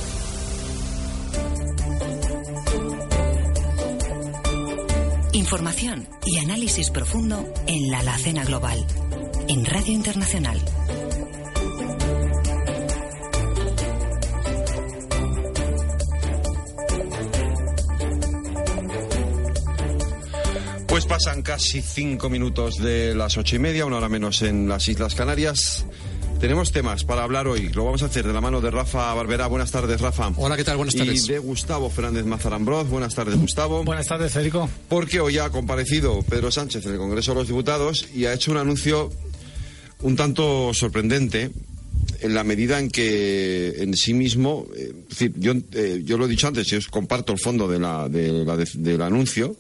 Información y análisis profundo en la alacena global. En Radio Internacional. Pues pasan casi cinco minutos de las ocho y media, una hora menos en las Islas Canarias. Tenemos temas para hablar hoy. Lo vamos a hacer de la mano de Rafa Barberá. Buenas tardes, Rafa. Hola, ¿qué tal? Buenas tardes. Y de Gustavo Fernández Mazarambroz. Buenas tardes, Gustavo. Buenas tardes, Federico. Porque hoy ha comparecido Pedro Sánchez en el Congreso de los Diputados y ha hecho un anuncio un tanto sorprendente en la medida en que en sí mismo, eh, es decir, yo, eh, yo lo he dicho antes, yo os comparto el fondo de la, de la- de- del anuncio,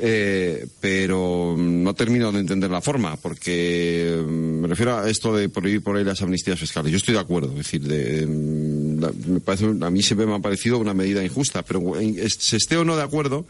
eh, pero no termino de entender la forma, porque mm, me refiero a esto de prohibir por ahí las amnistías fiscales. Yo estoy de acuerdo, es decir, de, mm, me parece, a mí siempre me ha parecido una medida injusta, pero se esté o no de acuerdo,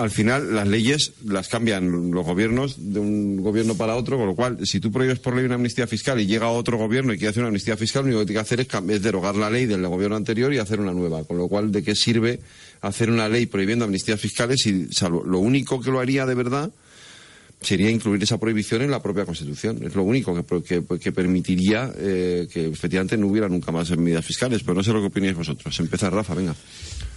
al final las leyes las cambian los gobiernos de un gobierno para otro, con lo cual, si tú prohíbes por ley una amnistía fiscal y llega otro gobierno y quiere hacer una amnistía fiscal, lo único que tiene que hacer es, derogar la ley del gobierno anterior y hacer una nueva. Con lo cual, ¿de qué sirve hacer una ley prohibiendo amnistías fiscales si lo único que lo haría de verdad sería incluir esa prohibición en la propia Constitución. Es lo único que, que- que permitiría eh, que efectivamente no hubiera nunca más medidas fiscales. Pero no sé lo que opináis vosotros. Empieza Rafa, venga.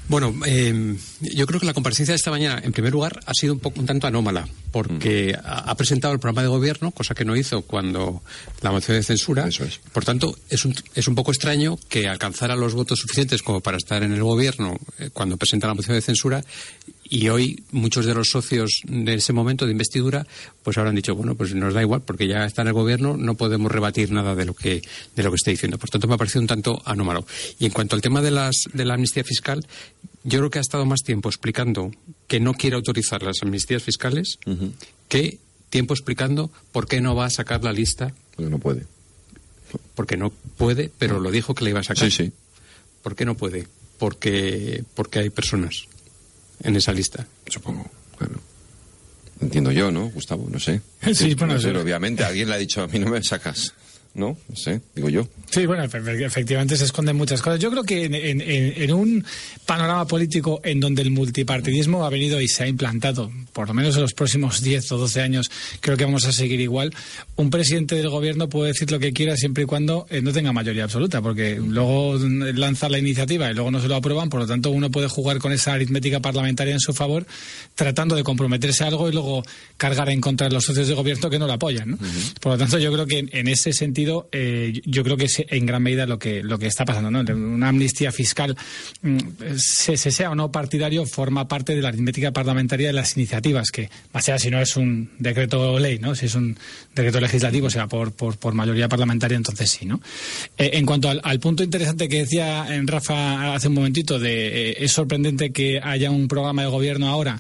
Bueno, eh, yo creo que la comparecencia de esta mañana, en primer lugar, ha sido un poco un tanto anómala, porque ha, ha presentado el programa de gobierno, cosa que no hizo cuando la moción de censura. Por tanto, es un, es un poco extraño que alcanzara los votos suficientes como para estar en el gobierno eh, cuando presenta la moción de censura y hoy muchos de los socios de ese momento de investidura pues habrán dicho bueno pues nos da igual porque ya está en el gobierno no podemos rebatir nada de lo que de lo que está diciendo por tanto me ha parecido un tanto anómalo. Y en cuanto al tema de las de la amnistía fiscal yo creo que ha estado más tiempo explicando que no quiere autorizar las amnistías fiscales que tiempo explicando por qué no va a sacar la lista. Porque no puede. Porque no puede pero lo dijo que la iba a sacar. Sí, sí. ¿por qué no puede? porque porque hay personas en esa lista supongo Entiendo yo, ¿no, Gustavo? No sé. Sí, bueno, No sé, sí. obviamente alguien le ha dicho a mí no me sacas. ¿No? No sé, digo yo. Sí, bueno, efe- efectivamente se esconden muchas cosas. Yo creo que en, en- en- en un panorama político en donde el multipartidismo ha venido y se ha implantado, por lo menos en los próximos 10 o 12 años, creo que vamos a seguir igual, un presidente del gobierno puede decir lo que quiera siempre y cuando eh, no tenga mayoría absoluta, porque luego lanza la iniciativa y luego no se lo aprueban, por lo tanto uno puede jugar con esa aritmética parlamentaria en su favor, tratando de comprometerse a algo y luego cargar en contra de los socios de gobierno que no lo apoyan. ¿no? Por lo tanto, yo creo que en, en ese sentido, eh, yo creo que es en gran medida lo que, lo que está pasando. ¿no? Una amnistía fiscal, mm, se, se sea o no partidario, forma parte de la aritmética parlamentaria de las iniciativas, que más allá si no es un decreto ley, ¿no? si es un decreto legislativo, sea, por, por, por mayoría parlamentaria, entonces sí. ¿no? Eh, en cuanto al, punto interesante que decía en Rafa hace un momentito, de eh, es sorprendente que haya un programa de gobierno ahora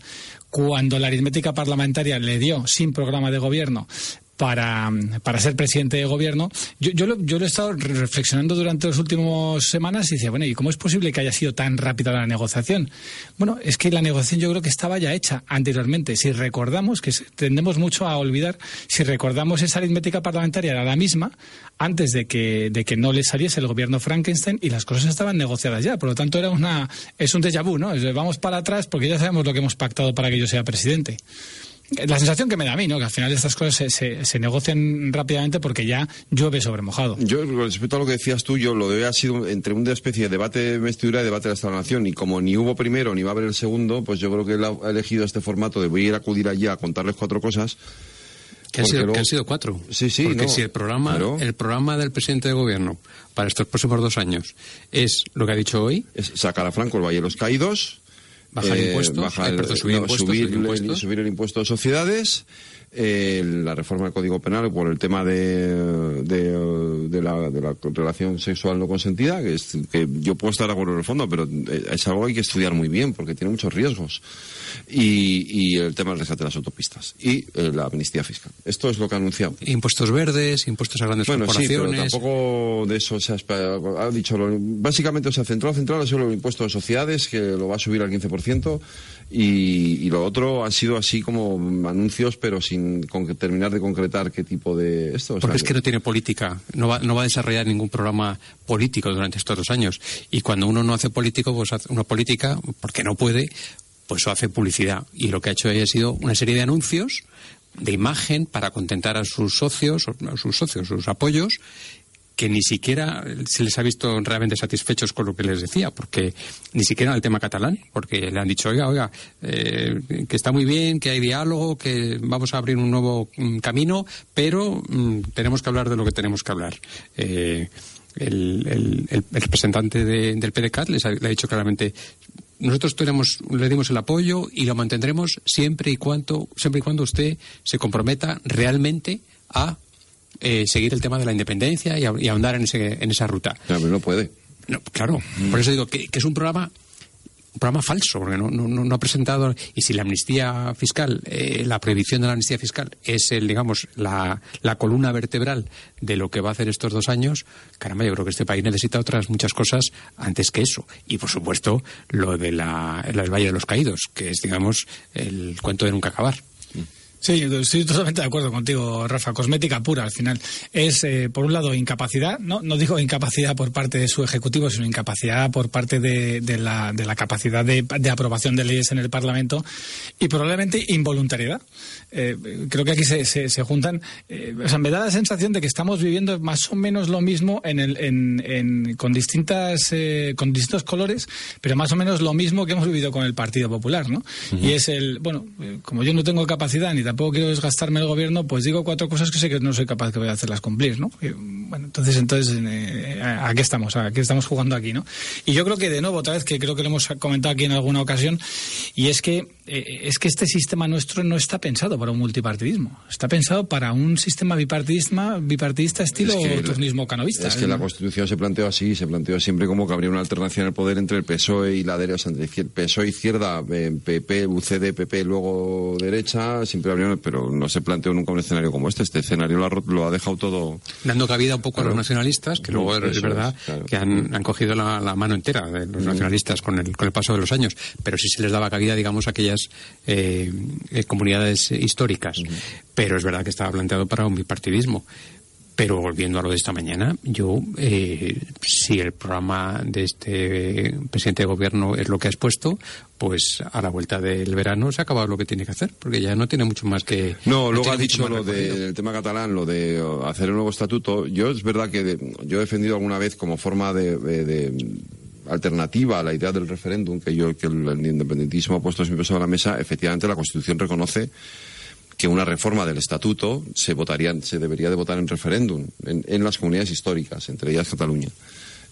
cuando la aritmética parlamentaria le dio sin programa de gobierno para, para ser presidente de gobierno, yo, yo, lo, yo lo he estado reflexionando durante las últimas semanas y decía, bueno, ¿y cómo es posible que haya sido tan rápida la negociación? Bueno, es que la negociación yo creo que estaba ya hecha anteriormente. Si recordamos, que tendemos mucho a olvidar, si recordamos esa aritmética parlamentaria era la misma antes de que, de que no le saliese el gobierno Frankenstein y las cosas estaban negociadas ya. Por lo tanto, era una, es un déjà vu, ¿no? Vamos para atrás porque ya sabemos lo que hemos pactado para que yo sea presidente. La sensación que me da a mí, ¿no? Que al final estas cosas se, se- se negocian rápidamente porque ya llueve sobre mojado. Yo, respecto a lo que decías tú, yo lo de hoy ha sido entre una especie de debate de investidura y debate de la Nación. Y como ni hubo primero ni va a haber el segundo, pues yo creo que él ha elegido este formato de voy a ir a acudir allí a contarles cuatro cosas. Que han, sido, que han sido cuatro. Sí, sí, Porque no, si el programa, claro. el programa del presidente de gobierno para estos próximos dos años es lo que ha dicho hoy. Es sacar a Franco el Valle de los Caídos. Bajar eh, impuestos, bajar eh, perdón, subir no, impuestos, subir subir el impuesto de sociedades, eh, la reforma del Código Penal por el tema de, de, de la, de la relación sexual no consentida, que, es, que yo puedo estar de acuerdo en el fondo, pero eh, es algo que hay que estudiar muy bien porque tiene muchos riesgos. Y, y el tema del rescate de las autopistas y eh, la amnistía fiscal. Esto es lo que ha anunciado. Impuestos verdes, impuestos a grandes Bueno, sí, pero corporaciones. tampoco de eso se ha, ha dicho. lo- básicamente, o sea, centrado, centrado es solo el impuesto de sociedades, que lo va a subir al 15%, y, y lo otro han sido así como anuncios, pero sin con- terminar de concretar qué tipo de. Esto, o Porque sea, es que no tiene política, no va, no va a desarrollar ningún programa político durante estos dos años. Y cuando uno no hace político, pues hace una política, porque no puede, pues hace publicidad. Y lo que ha hecho ella ha sido una serie de anuncios de imagen para contentar a sus socios, a sus socios, sus apoyos, que ni siquiera se les ha visto realmente satisfechos con lo que les decía, porque ni siquiera el tema catalán, porque le han dicho, oiga, oiga, eh, que está muy bien, que hay diálogo, que vamos a abrir un nuevo mm, camino, pero mm, tenemos que hablar de lo que tenemos que hablar. Eh, el, representante del PDCAT les le ha dicho claramente nosotros tenemos, le dimos el apoyo y lo mantendremos siempre y cuando siempre y cuando usted se comprometa realmente a eh, seguir el tema de la independencia y, ahondar en, ese, en esa ruta. Claro, no puede. claro, por eso digo que, es un programa un programa falso, porque no, no, no, ha presentado. Y si la amnistía fiscal, eh, la prohibición de la amnistía fiscal es, el, digamos, la, la, columna vertebral de lo que va a hacer estos dos años, caramba, yo creo que este país necesita otras muchas cosas antes que eso. Y, por supuesto, lo de la, del Valle de los Caídos, que es, digamos, el cuento de nunca acabar. Sí, estoy totalmente de acuerdo contigo, Rafa. Cosmética pura, al final. Es, eh, por un lado, incapacidad, no, no digo incapacidad por parte de su ejecutivo, sino incapacidad por parte de, de, la, de la, capacidad de, de, aprobación de leyes en el Parlamento y probablemente involuntariedad. Eh, creo que aquí se, se, se juntan. Eh, o sea, me da la sensación de que estamos viviendo más o menos lo mismo en el, en, en, con, distintas, eh, con distintos colores, pero más o menos lo mismo que hemos vivido con el Partido Popular, ¿no? Y es el, bueno, como yo no tengo capacidad ni tampoco quiero desgastarme el gobierno, pues digo cuatro cosas que sé que no soy capaz que voy a hacerlas cumplir, ¿no? bueno, entonces, entonces, eh, ¿a qué estamos? ¿A qué estamos jugando aquí, no? Y yo creo que, de nuevo, otra vez, que creo que lo hemos comentado aquí en alguna ocasión, y es que, eh, es que este sistema nuestro no está pensado para un multipartidismo. Está pensado para un sistema bipartidista, bipartidista estilo turnismo canovista. Es que la Constitución se planteó así, se planteó siempre como que habría una alternancia en el poder entre el PSOE y la derecha, entre PSOE izquierda, PP, UCD, PP, luego derecha, siempre habría pero no se planteó nunca un escenario como este. Este escenario lo ha, dejado todo. Dando cabida un poco a los nacionalistas, que luego es verdad que han, han cogido la, mano entera de los nacionalistas con el, con el paso de los años, pero sí se les daba cabida, digamos, a aquellas eh, eh, comunidades históricas. Pero es verdad que estaba planteado para un bipartidismo. Pero volviendo a lo de esta mañana, yo, eh, si el programa de este presidente de gobierno es lo que ha expuesto, pues a la vuelta del verano se ha acabado lo que tiene que hacer, porque ya no tiene mucho más que. No, luego ha dicho lo del tema catalán, lo de hacer un nuevo estatuto. Yo es verdad que yo he defendido alguna vez como forma de, alternativa a la idea del referéndum que yo que el, independentismo ha puesto siempre sobre la mesa. Efectivamente, la Constitución reconoce que una reforma del estatuto se votaría, se debería de votar en referéndum en, las comunidades históricas, entre ellas Cataluña.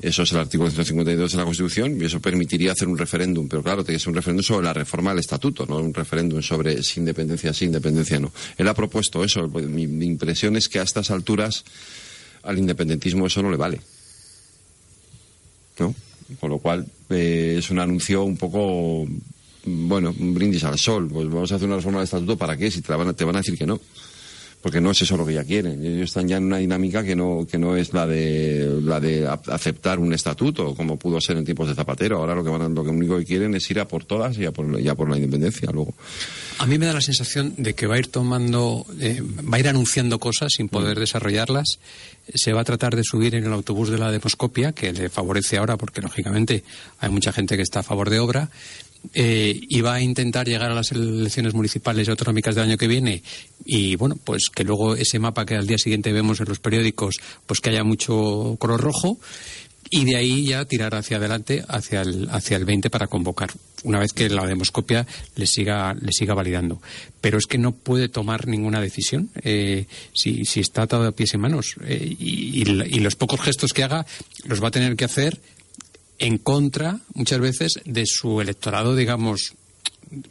Eso es el artículo 152 de la Constitución y eso permitiría hacer un referéndum, pero claro, tiene que ser un referéndum sobre la reforma del estatuto, no un referéndum sobre si independencia sí, independencia no. Él ha propuesto eso. Mi, impresión es que a estas alturas al independentismo eso no le vale. ¿No? Con lo cual eh, es un anuncio un poco bueno, un brindis al sol, pues vamos a hacer una reforma del estatuto, ¿para qué? Si te, van, a, te van a decir que no. Porque no es eso lo que ya quieren. Ellos están ya en una dinámica que no, que no es la de, la de aceptar un estatuto, como pudo ser en tiempos de Zapatero. Ahora lo que van, lo que único que quieren es ir a por todas y a por, ya por la independencia luego. A mí me da la sensación de que va a ir tomando, eh, va a ir anunciando cosas sin poder mm. desarrollarlas. Se va a tratar de subir en el autobús de la demoscopia, que le favorece ahora porque lógicamente hay mucha gente que está a favor de obra eh, y va a intentar llegar a las elecciones municipales y autonómicas del año que viene y bueno pues que luego ese mapa que al día siguiente vemos en los periódicos pues que haya mucho color rojo y de ahí ya tirar hacia adelante hacia el hacia el 20 para convocar. Una vez que la demoscopia le siga le siga validando. Pero es que no puede tomar ninguna decisión eh, si, si está atado a pies y manos eh, y, y los pocos gestos que haga los va a tener que hacer en contra, muchas veces, de su electorado, digamos,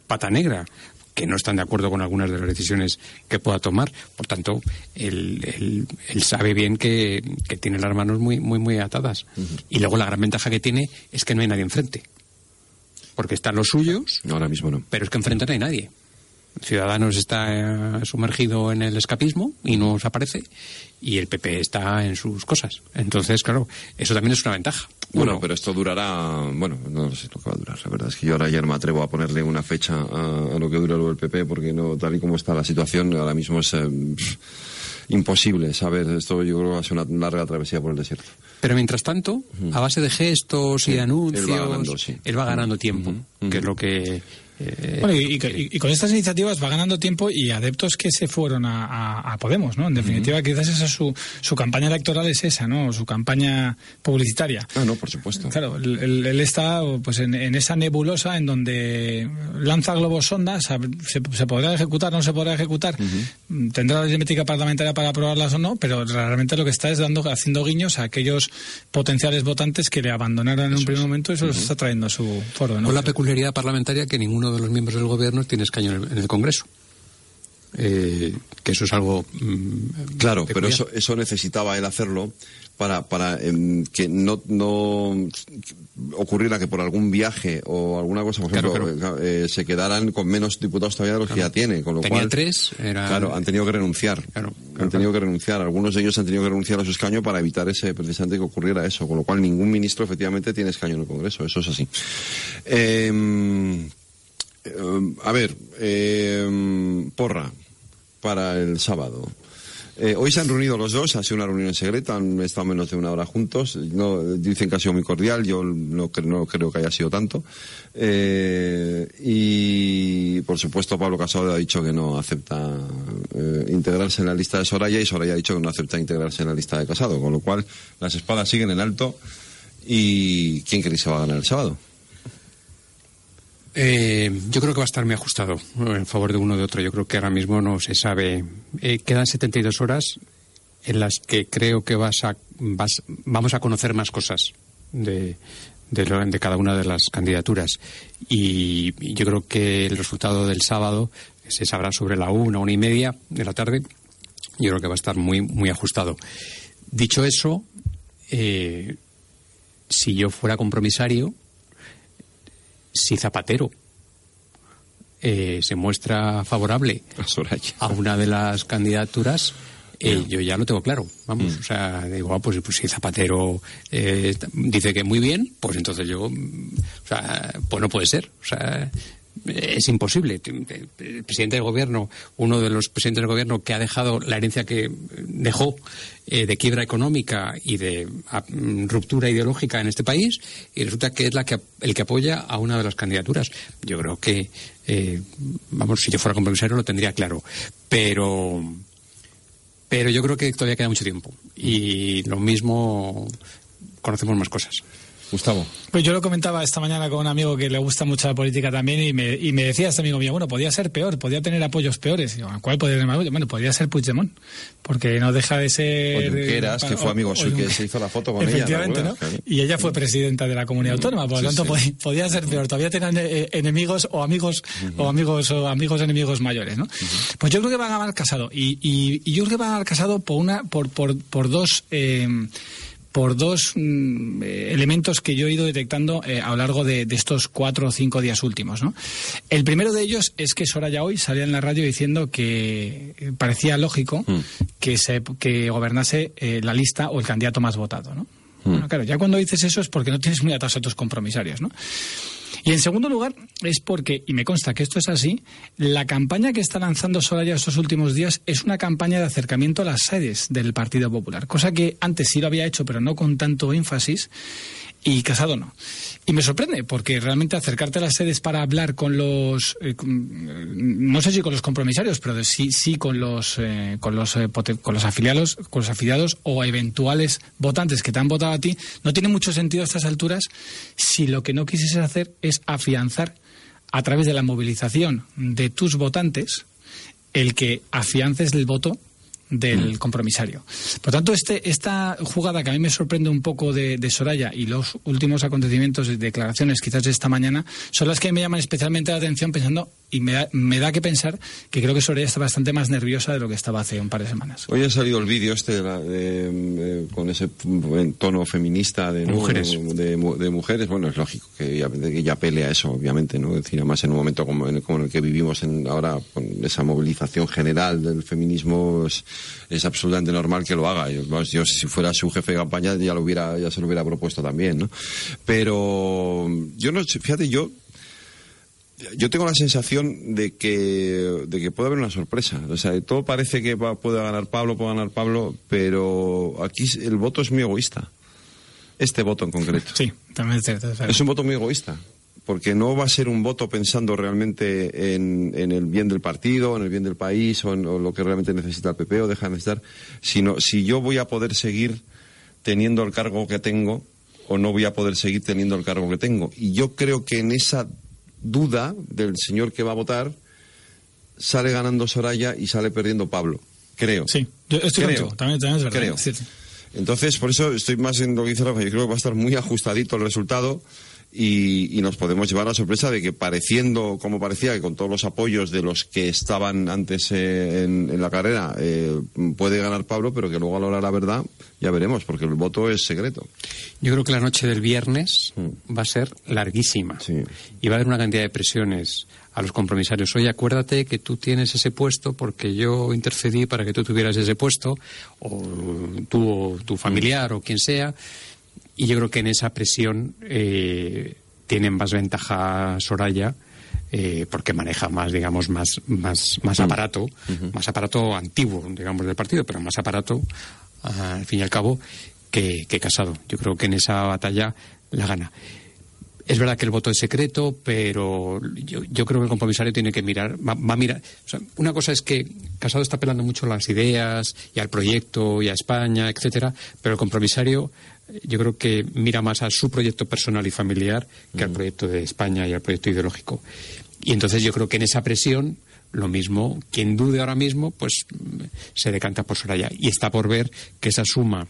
pata negra, que no están de acuerdo con algunas de las decisiones que pueda tomar. Por tanto, él, sabe bien que, tiene las manos muy, muy, muy atadas. Y luego la gran ventaja que tiene es que no hay nadie enfrente. Porque están los suyos. ahora mismo no. Pero es que enfrente no hay nadie. Ciudadanos está eh, sumergido en el escapismo y no os aparece y el PP está en sus cosas. Entonces, claro, eso también es una ventaja. Bueno, pero esto durará, bueno, no sé lo que va a durar, la verdad es que yo ahora ya no me atrevo a ponerle una fecha a, lo que dura luego el PP porque no, tal y como está la situación, ahora mismo es eh, imposible saber, esto yo creo que va a ser una larga travesía por el desierto. Pero mientras tanto, a base de gestos y anuncios, él va ganando, tiempo, que es lo que Eh, bueno, y, y- y con estas iniciativas va ganando tiempo y adeptos que se fueron a, a- a Podemos, ¿no? En definitiva, quizás esa es su, su campaña electoral es esa, ¿no? Su campaña publicitaria. Ah, no, por supuesto. Claro, él, está pues en, en esa nebulosa en donde lanza globos sondas, sab- se, se podrá ejecutar, no se podrá ejecutar, tendrá la aritmética parlamentaria para aprobarlas o no, pero realmente lo que está es dando, haciendo guiños a aquellos potenciales votantes que le abandonaron en un primer momento y eso los está trayendo a su foro. ¿no? Con la peculiaridad parlamentaria que ninguno de los miembros del gobierno tiene escaño en el, en el Congreso. Eh, que eso es algo. mm, Claro, pero eso, eso necesitaba él hacerlo para, para em, que no, no ocurriera que por algún viaje o alguna cosa, por Claro, ejemplo, eh, se quedaran con menos diputados todavía de los que ya tiene. Con lo Tenía cual, tres, era- Claro, han tenido que renunciar. han tenido que renunciar. Algunos de ellos han tenido que renunciar a su escaño para evitar ese precisamente que ocurriera eso. Con lo cual, ningún ministro efectivamente tiene escaño en el Congreso. Eso es así. Em, em, a ver, em, porra para el sábado. Eh, hoy se han reunido los dos, ha sido una reunión secreta, han estado menos de una hora juntos. No, dicen que ha sido muy cordial, yo no, no creo que haya sido tanto. Eh, y por supuesto Pablo Casado ha dicho que no acepta eh, integrarse en la lista de Soraya y Soraya ha dicho que no acepta integrarse en la lista de Casado, con lo cual las espadas siguen en alto. ¿Y quién cree que va a ganar el sábado? Eh, yo creo que va a estar muy ajustado en favor de uno o de otro. Yo creo que ahora mismo no se sabe. Eh, quedan 72 horas en las que creo que vas a, vas- vamos a conocer más cosas de, cada una de las candidaturas. Y yo creo que el resultado del sábado se sabrá sobre la una, una y media de la tarde. Yo creo que va a estar muy, muy ajustado. Dicho eso, eh, si yo fuera compromisario, si Zapatero eh, se muestra favorable a una de las candidaturas, eh, yo ya lo tengo claro. Vamos, o sea, digo, ah, pues, pues si Zapatero eh, dice que muy bien, pues entonces yo, mm, o sea, pues no puede ser. O sea, es imposible. El presidente del gobierno, uno de los presidentes del gobierno que ha dejado la herencia que dejó eh, de quiebra económica y de ah, ruptura ideológica en este país, y resulta que es la que, el que apoya a una de las candidaturas. Yo creo que, eh, vamos, si yo fuera compromisario lo tendría claro. Pero, pero yo creo que todavía queda mucho tiempo. Y lo mismo, conocemos más cosas. Gustavo. Pues yo lo comentaba esta mañana con un amigo que le gusta mucho la política también y me, y me decía este amigo mío, bueno, podía ser peor, podía tener apoyos peores. Digo, ¿cuál podría tener más apoyo? Bueno, podría ser Puigdemont, porque no deja de ser... O Junqueras, que fue amigo suyo, que se hizo la foto con ella. Efectivamente, ¿no? Y ella fue presidenta de la comunidad autónoma, por lo Sí, tanto sí. podía ser peor. Todavía tenían eh, enemigos o amigos o amigos o amigos enemigos mayores, ¿no? Pues yo creo que van a ganar Casado y, y, y yo creo que van a ganar Casado por una por por, por dos eh, por dos mm, eh, elementos que yo he ido detectando eh, a lo largo de, de estos cuatro o cinco días últimos. ¿no? El primero de ellos es que Soraya hoy salía en la radio diciendo que eh, parecía lógico que, se, que gobernase eh, la lista o el candidato más votado. ¿no? Bueno, claro, ya cuando dices eso es porque no tienes muy atados a tus compromisarios, ¿no? Y en segundo lugar es porque, y me consta que esto es así, la campaña que está lanzando Soraya estos últimos días es una campaña de acercamiento a las sedes del Partido Popular, cosa que antes sí lo había hecho, pero no con tanto énfasis, y Casado no. Y me sorprende, porque realmente acercarte a las sedes para hablar con los, eh, con- no sé si con los compromisarios, pero sí, sí con los, eh, con los, eh, con los afiliados, con los afiliados o eventuales votantes que te han votado a ti, no tiene mucho sentido a estas alturas si lo que no quisieses hacer es afianzar a través de la movilización de tus votantes el que afiances el voto del compromisario. Por tanto, este, esta jugada que a mí me sorprende un poco de, de Soraya y los últimos acontecimientos y declaraciones quizás de esta mañana son las que me llaman especialmente la atención pensando y me da, me da que pensar que creo que Soraya está bastante más nerviosa de lo que estaba hace un par de semanas. Hoy ha salido el vídeo este de la- de, con ese mm, tono feminista de, ¿no? Mujeres. de, mu- de mujeres. Bueno, es lógico que ella, ella pelea eso, obviamente, ¿no? Es decir, además en un momento como en, como en el que vivimos en, ahora, con esa movilización general del feminismo, es, es absolutamente normal que lo haga. Yo, si fuera su jefe de campaña ya lo hubiera, ya se lo hubiera propuesto también, ¿no? Pero yo no, fíjate, yo yo tengo la sensación de que, de que puede haber una sorpresa. O sea, todo parece que va- puede ganar Pablo, puede ganar Pablo, pero aquí el voto es muy egoísta. Este voto en concreto. Sí, también es cierto. es. Es un voto muy egoísta. Porque no va a ser un voto pensando realmente en, en el bien del partido, en el bien del país o en o lo que realmente necesita el PP o deja de necesitar, sino si yo voy a poder seguir teniendo el cargo que tengo o no voy a poder seguir teniendo el cargo que tengo. Y yo creo que en esa duda del señor que va a votar sale ganando Soraya y sale perdiendo Pablo. Creo. Sí, yo estoy Creo. también, también es verdad. Creo. Sí, sí. Entonces, por eso estoy más en lo que dice Rafa. Yo creo que va a estar muy ajustadito el resultado y, y nos podemos llevar la sorpresa de que pareciendo, como parecía, que con todos los apoyos de los que estaban antes eh, en, en la carrera, eh, puede ganar Pablo, pero que luego a la hora de la verdad ya veremos, porque el voto es secreto. Yo creo que la noche del viernes Mm. va a ser larguísima. Y va a haber una cantidad de presiones a los compromisarios. Oye, acuérdate que tú tienes ese puesto porque yo intercedí para que tú tuvieras ese puesto, o tú o tu familiar o quien sea. Y yo creo que en esa presión eh, tienen más ventaja Soraya. eh, porque maneja más, digamos, más, más, más aparato, más aparato antiguo, digamos, del partido, pero más aparato, al fin y al cabo, que, que Casado. Yo creo que en esa batalla la gana. Es verdad que el voto es secreto, pero yo, yo creo que el compromisario tiene que mirar, va, va a mirar. o sea, una cosa es que Casado está apelando mucho a las ideas y al proyecto y a España, etcétera, pero el compromisario yo creo que mira más a su proyecto personal y familiar que al proyecto de España y al proyecto ideológico. Y entonces yo creo que en esa presión, lo mismo, quien dude ahora mismo, pues mm, se decanta por Soraya. Y está por ver que esa suma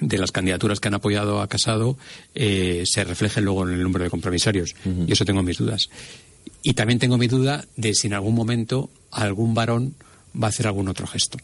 de las candidaturas que han apoyado a Casado eh, se refleje luego en el número de compromisarios. Y eso tengo mis dudas. Y también tengo mi duda de si en algún momento algún varón va a hacer algún otro gesto.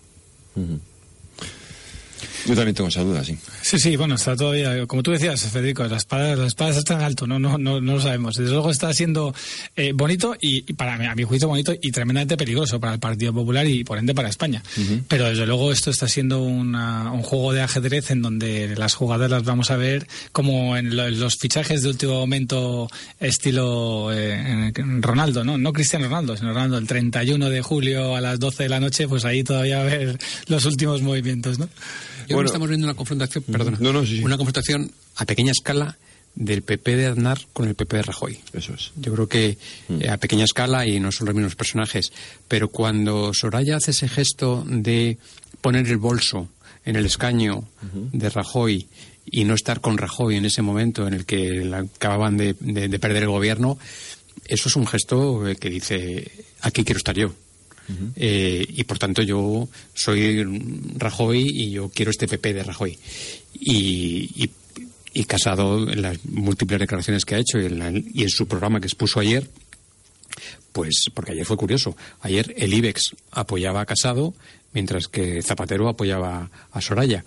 Yo también tengo esa duda, sí. Sí, sí, bueno, está todavía, como tú decías, Federico, las espadas, las espadas están alto, no, no, no, no lo sabemos. Desde luego está siendo eh, bonito y, y para mí, a mi juicio bonito y tremendamente peligroso para el Partido Popular y por ende para España. Pero desde luego esto está siendo una- un juego de ajedrez en donde las jugadas las vamos a ver como en lo- en los fichajes de último momento estilo eh, Ronaldo, ¿no? No Cristiano Ronaldo, sino Ronaldo el 31 de julio a las 12 de la noche, pues ahí todavía va a ver los últimos movimientos, ¿no? Yo creo que estamos viendo una confrontación, perdona, una confrontación a pequeña escala del PP de Aznar con el PP de Rajoy. Eso es. Yo creo que eh, a pequeña escala y no son los mismos personajes, pero cuando Soraya hace ese gesto de poner el bolso en el escaño de Rajoy y no estar con Rajoy en ese momento en el que la- acababan de, de- de perder el gobierno, eso es un gesto eh, que dice, aquí quiero estar yo. Eh, y por tanto yo soy Rajoy y yo quiero este PP de Rajoy. Y, y, y Casado, en las múltiples declaraciones que ha hecho y en, la- y en su programa que expuso ayer, pues porque ayer fue curioso. Ayer el IBEX apoyaba a Casado, mientras que Zapatero apoyaba a Soraya.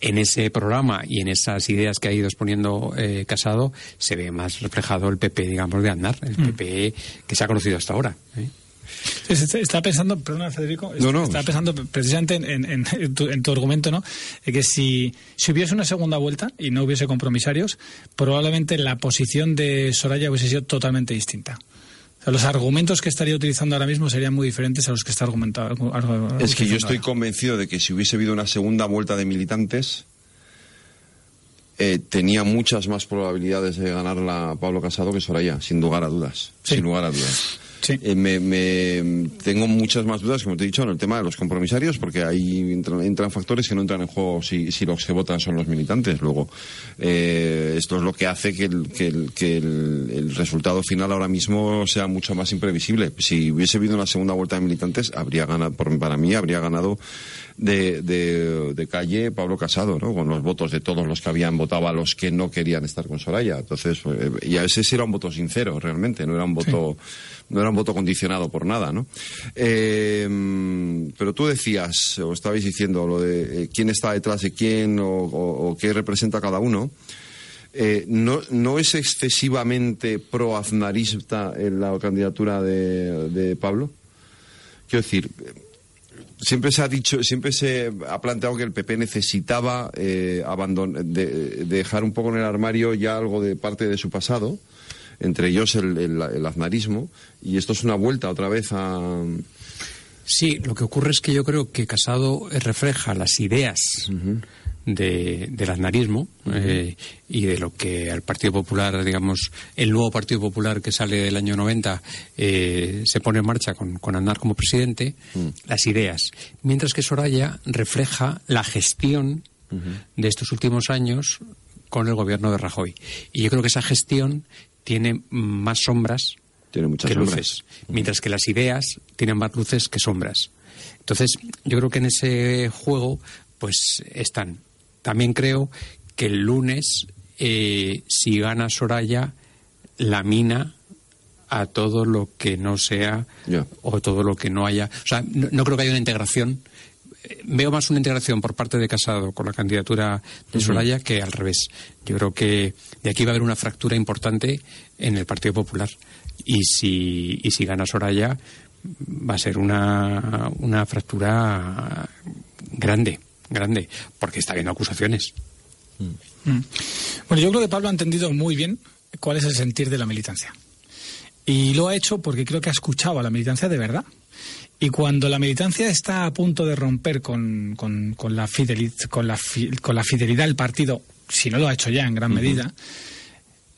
En ese programa y en esas ideas que ha ido exponiendo eh, Casado se ve más reflejado el PP, digamos, de Aznar, el Mm. PP que se ha conocido hasta ahora. ¿eh? Estaba pensando, perdona Federico, No, no. estaba pensando precisamente en, en- en- en tu, en tu argumento, ¿no? De que si, si hubiese una segunda vuelta y no hubiese compromisarios, probablemente la posición de Soraya hubiese sido totalmente distinta. O sea, los argumentos que estaría utilizando ahora mismo serían muy diferentes a los que está argumentando. Es que yo estoy convencido de que si hubiese habido una segunda vuelta de militantes, eh, tenía muchas más probabilidades de ganarla Pablo Casado que Soraya, sin lugar a dudas. Sin lugar a dudas. Eh, me, me- tengo muchas más dudas, como te he dicho, en el tema de los compromisarios, porque ahí entran, factores que no entran en juego si, si los que votan son los militantes. Luego, eh, esto es lo que hace que, el, que, el, que el- resultado final ahora mismo sea mucho más imprevisible. Si hubiese habido una segunda vuelta de militantes, habría ganado, para mí, habría ganado de, de, de calle Pablo Casado, ¿no? Con los votos de todos los que habían votado a los que no querían estar con Soraya. Entonces, eh, y a sí era un voto sincero, realmente, no era un voto, no era un voto condicionado por nada, ¿no? Eh, pero tú decías, o estabais diciendo, lo de eh, quién está detrás de quién o, o- o qué representa cada uno. Eh, no, ¿No es excesivamente pro-aznarista en la candidatura de, de Pablo? Quiero decir, siempre se ha dicho, siempre se ha planteado que el PP necesitaba eh, abandon- de- dejar un poco en el armario ya algo de parte de su pasado, entre ellos el, el- el aznarismo, y esto es una vuelta otra vez a... Sí, lo que ocurre es que yo creo que Casado refleja las ideas de, del aznarismo eh, y de lo que al Partido Popular, digamos, el nuevo Partido Popular que sale del año 90 eh, se pone en marcha con, con Aznar como presidente, las ideas. Mientras que Soraya refleja la gestión de estos últimos años con el gobierno de Rajoy. Y yo creo que esa gestión tiene más sombras tiene muchas que sombras. luces, mientras que las ideas tienen más luces que sombras. Entonces, yo creo que en ese juego, pues están. También creo que el lunes, eh, si gana Soraya, lamina a todo lo que no sea o todo lo que no haya. O sea, no, no creo que haya una integración. Veo más una integración por parte de Casado con la candidatura de. Soraya que al revés. Yo creo que de aquí va a haber una fractura importante en el Partido Popular. Y si, y si gana Soraya, va a ser una, una fractura grande, grande, porque está habiendo acusaciones. Mm. Bueno, yo creo que Pablo ha entendido muy bien cuál es el sentir de la militancia. Y lo ha hecho porque creo que ha escuchado a la militancia de verdad. Y cuando la militancia está a punto de romper con, con- con la, fideli- con, la fi- con la fidelidad del partido, si no lo ha hecho ya en gran medida,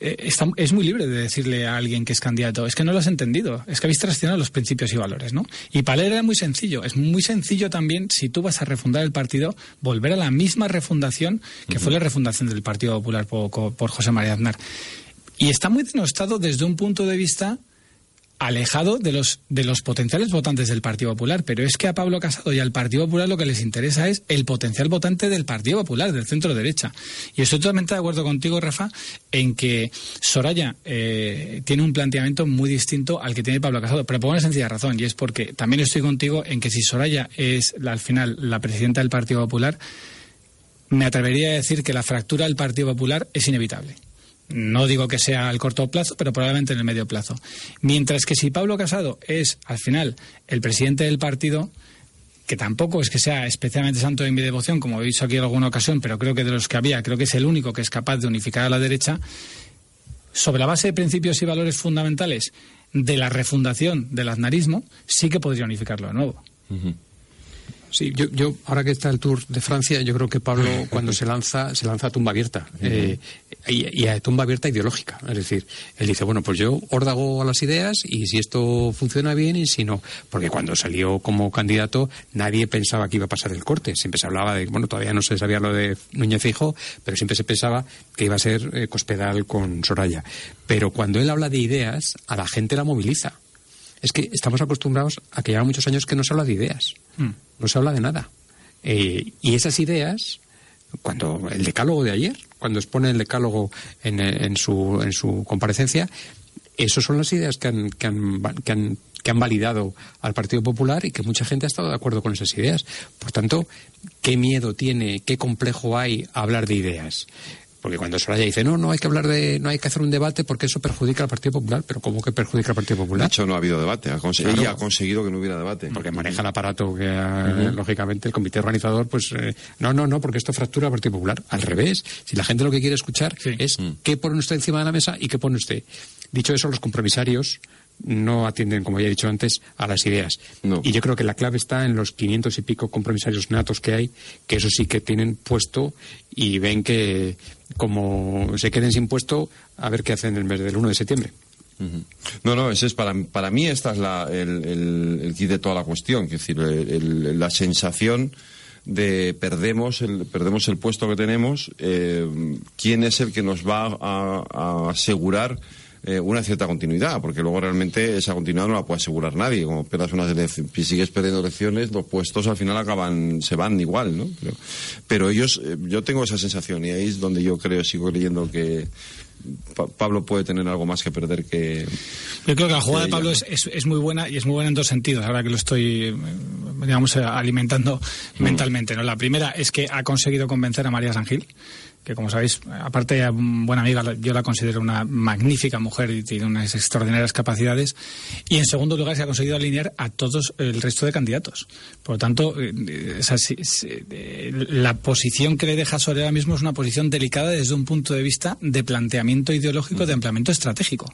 eh, está- es muy libre de decirle a alguien que es candidato, es que no lo has entendido, es que habéis traicionado los principios y valores, ¿no? Y para él era muy sencillo, es muy sencillo también, si tú vas a refundar el partido, volver a la misma refundación que fue la refundación del Partido Popular por, por José María Aznar. Y está muy denostado desde un punto de vista alejado de los, de los potenciales votantes del Partido Popular, pero es que a Pablo Casado y al Partido Popular lo que les interesa es el potencial votante del Partido Popular, del centro derecha. Y estoy totalmente de acuerdo contigo, Rafa, en que Soraya eh, tiene un planteamiento muy distinto al que tiene Pablo Casado, pero por una sencilla razón, y es porque también estoy contigo en que si Soraya es al final la presidenta del Partido Popular, me atrevería a decir que la fractura del Partido Popular es inevitable. No digo que sea al corto plazo, pero probablemente en el medio plazo. Mientras que si Pablo Casado es, al final, el presidente del partido, que tampoco es que sea especialmente santo de mi devoción, como he dicho aquí en alguna ocasión, pero creo que de los que había, creo que es el único que es capaz de unificar a la derecha, sobre la base de principios y valores fundamentales de la refundación del aznarismo, sí que podría unificarlo de nuevo. Sí, yo, yo, ahora que está el Tour de Francia, yo creo que Pablo, cuando se lanza, se lanza a tumba abierta. eh, y, y a tumba abierta ideológica. Es decir, él dice, bueno, pues yo órdago a las ideas y si esto funciona bien y si no. Porque cuando salió como candidato, nadie pensaba que iba a pasar el corte. Siempre se hablaba de, bueno, todavía no se sabía lo de Núñez Fijo, pero siempre se pensaba que iba a ser eh, Cospedal con Soraya. Pero cuando él habla de ideas, a la gente la moviliza. Es que estamos acostumbrados a que lleva muchos años que no se habla de ideas no se habla de nada. Eh, y esas ideas, cuando el decálogo de ayer, cuando expone el decálogo en, su, en su comparecencia, esas son las ideas que han, que, han, que, han, que han validado al Partido Popular y que mucha gente ha estado de acuerdo con esas ideas. Por tanto, ¿qué miedo tiene, qué complejo hay hablar de ideas? Porque cuando Soraya dice, no, no hay que hablar de, no hay que hacer un debate porque eso perjudica al Partido Popular, pero ¿cómo que perjudica al Partido De Popular? hecho, no ha habido debate. Ha Claro. Ella ha conseguido que no hubiera debate. porque maneja el aparato que Ujú. lógicamente el comité organizador pues eh, no no no porque esto fractura al Partido Popular al revés si la gente lo que quiere escuchar es qué pone usted encima de la mesa y qué pone usted dicho eso los compromisarios no atienden como ya he dicho antes a las ideas. Y yo creo que la clave está en los 500 y pico compromisarios natos que hay que eso sí que tienen puesto y ven que como se queden sin puesto a ver qué hacen el mes del 1 de septiembre. No, no, ese es para, para mí esta es la, el, el, el kit de toda la cuestión, es decir, el- la sensación de perdemos el, perdemos el puesto que tenemos, eh, quién es el que nos va a, a asegurar eh, una cierta continuidad, porque luego realmente esa continuidad no la puede asegurar nadie. Como pierdas unas si sigues perdiendo elecciones, los puestos al final acaban, se van igual, ¿no? Pero, pero ellos, eh, yo tengo esa sensación y ahí es donde yo creo, sigo creyendo que Pa- Pablo puede tener algo más que perder que. Yo creo que la jugada de Pablo es, es, es muy buena y es muy buena en dos sentidos, ahora que lo estoy, digamos, eh, alimentando mentalmente. ¿no? La primera es que ha conseguido convencer a María Sangil, que como sabéis, aparte buena amiga, yo la considero una magnífica mujer y tiene unas extraordinarias capacidades. Y en segundo lugar, se ha conseguido alinear a todos el resto de candidatos. Por lo tanto, eh, eh, eh, la posición que le deja sobre ahora mismo es una posición delicada desde un punto de vista de planteamiento ideológico, de ampliamiento estratégico.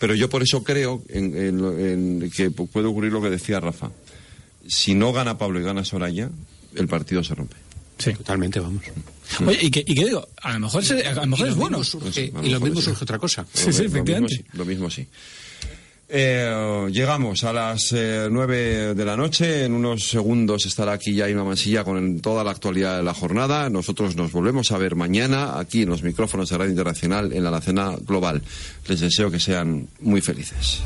Pero yo por eso creo en, en que pu- puede ocurrir lo que decía Rafa. Si no gana Pablo y gana Soraya, el partido se rompe. Sí. Totalmente, vamos. Oye, ¿y qué, y qué digo? A lo mejor, se- a lo mejor es lo bueno. surge- Pues, y lo mismo surge otra cosa. Sí, sí, Lo mismo efectivamente. sí, Lo mismo sí. Eh, llegamos a las eh, nueve de la noche. En unos segundos estará aquí ya Ima Mansilla con el- toda la actualidad de la jornada. Nosotros nos volvemos a ver mañana aquí en los micrófonos de Radio Internacional en la Alacena Global. Les deseo que sean muy felices.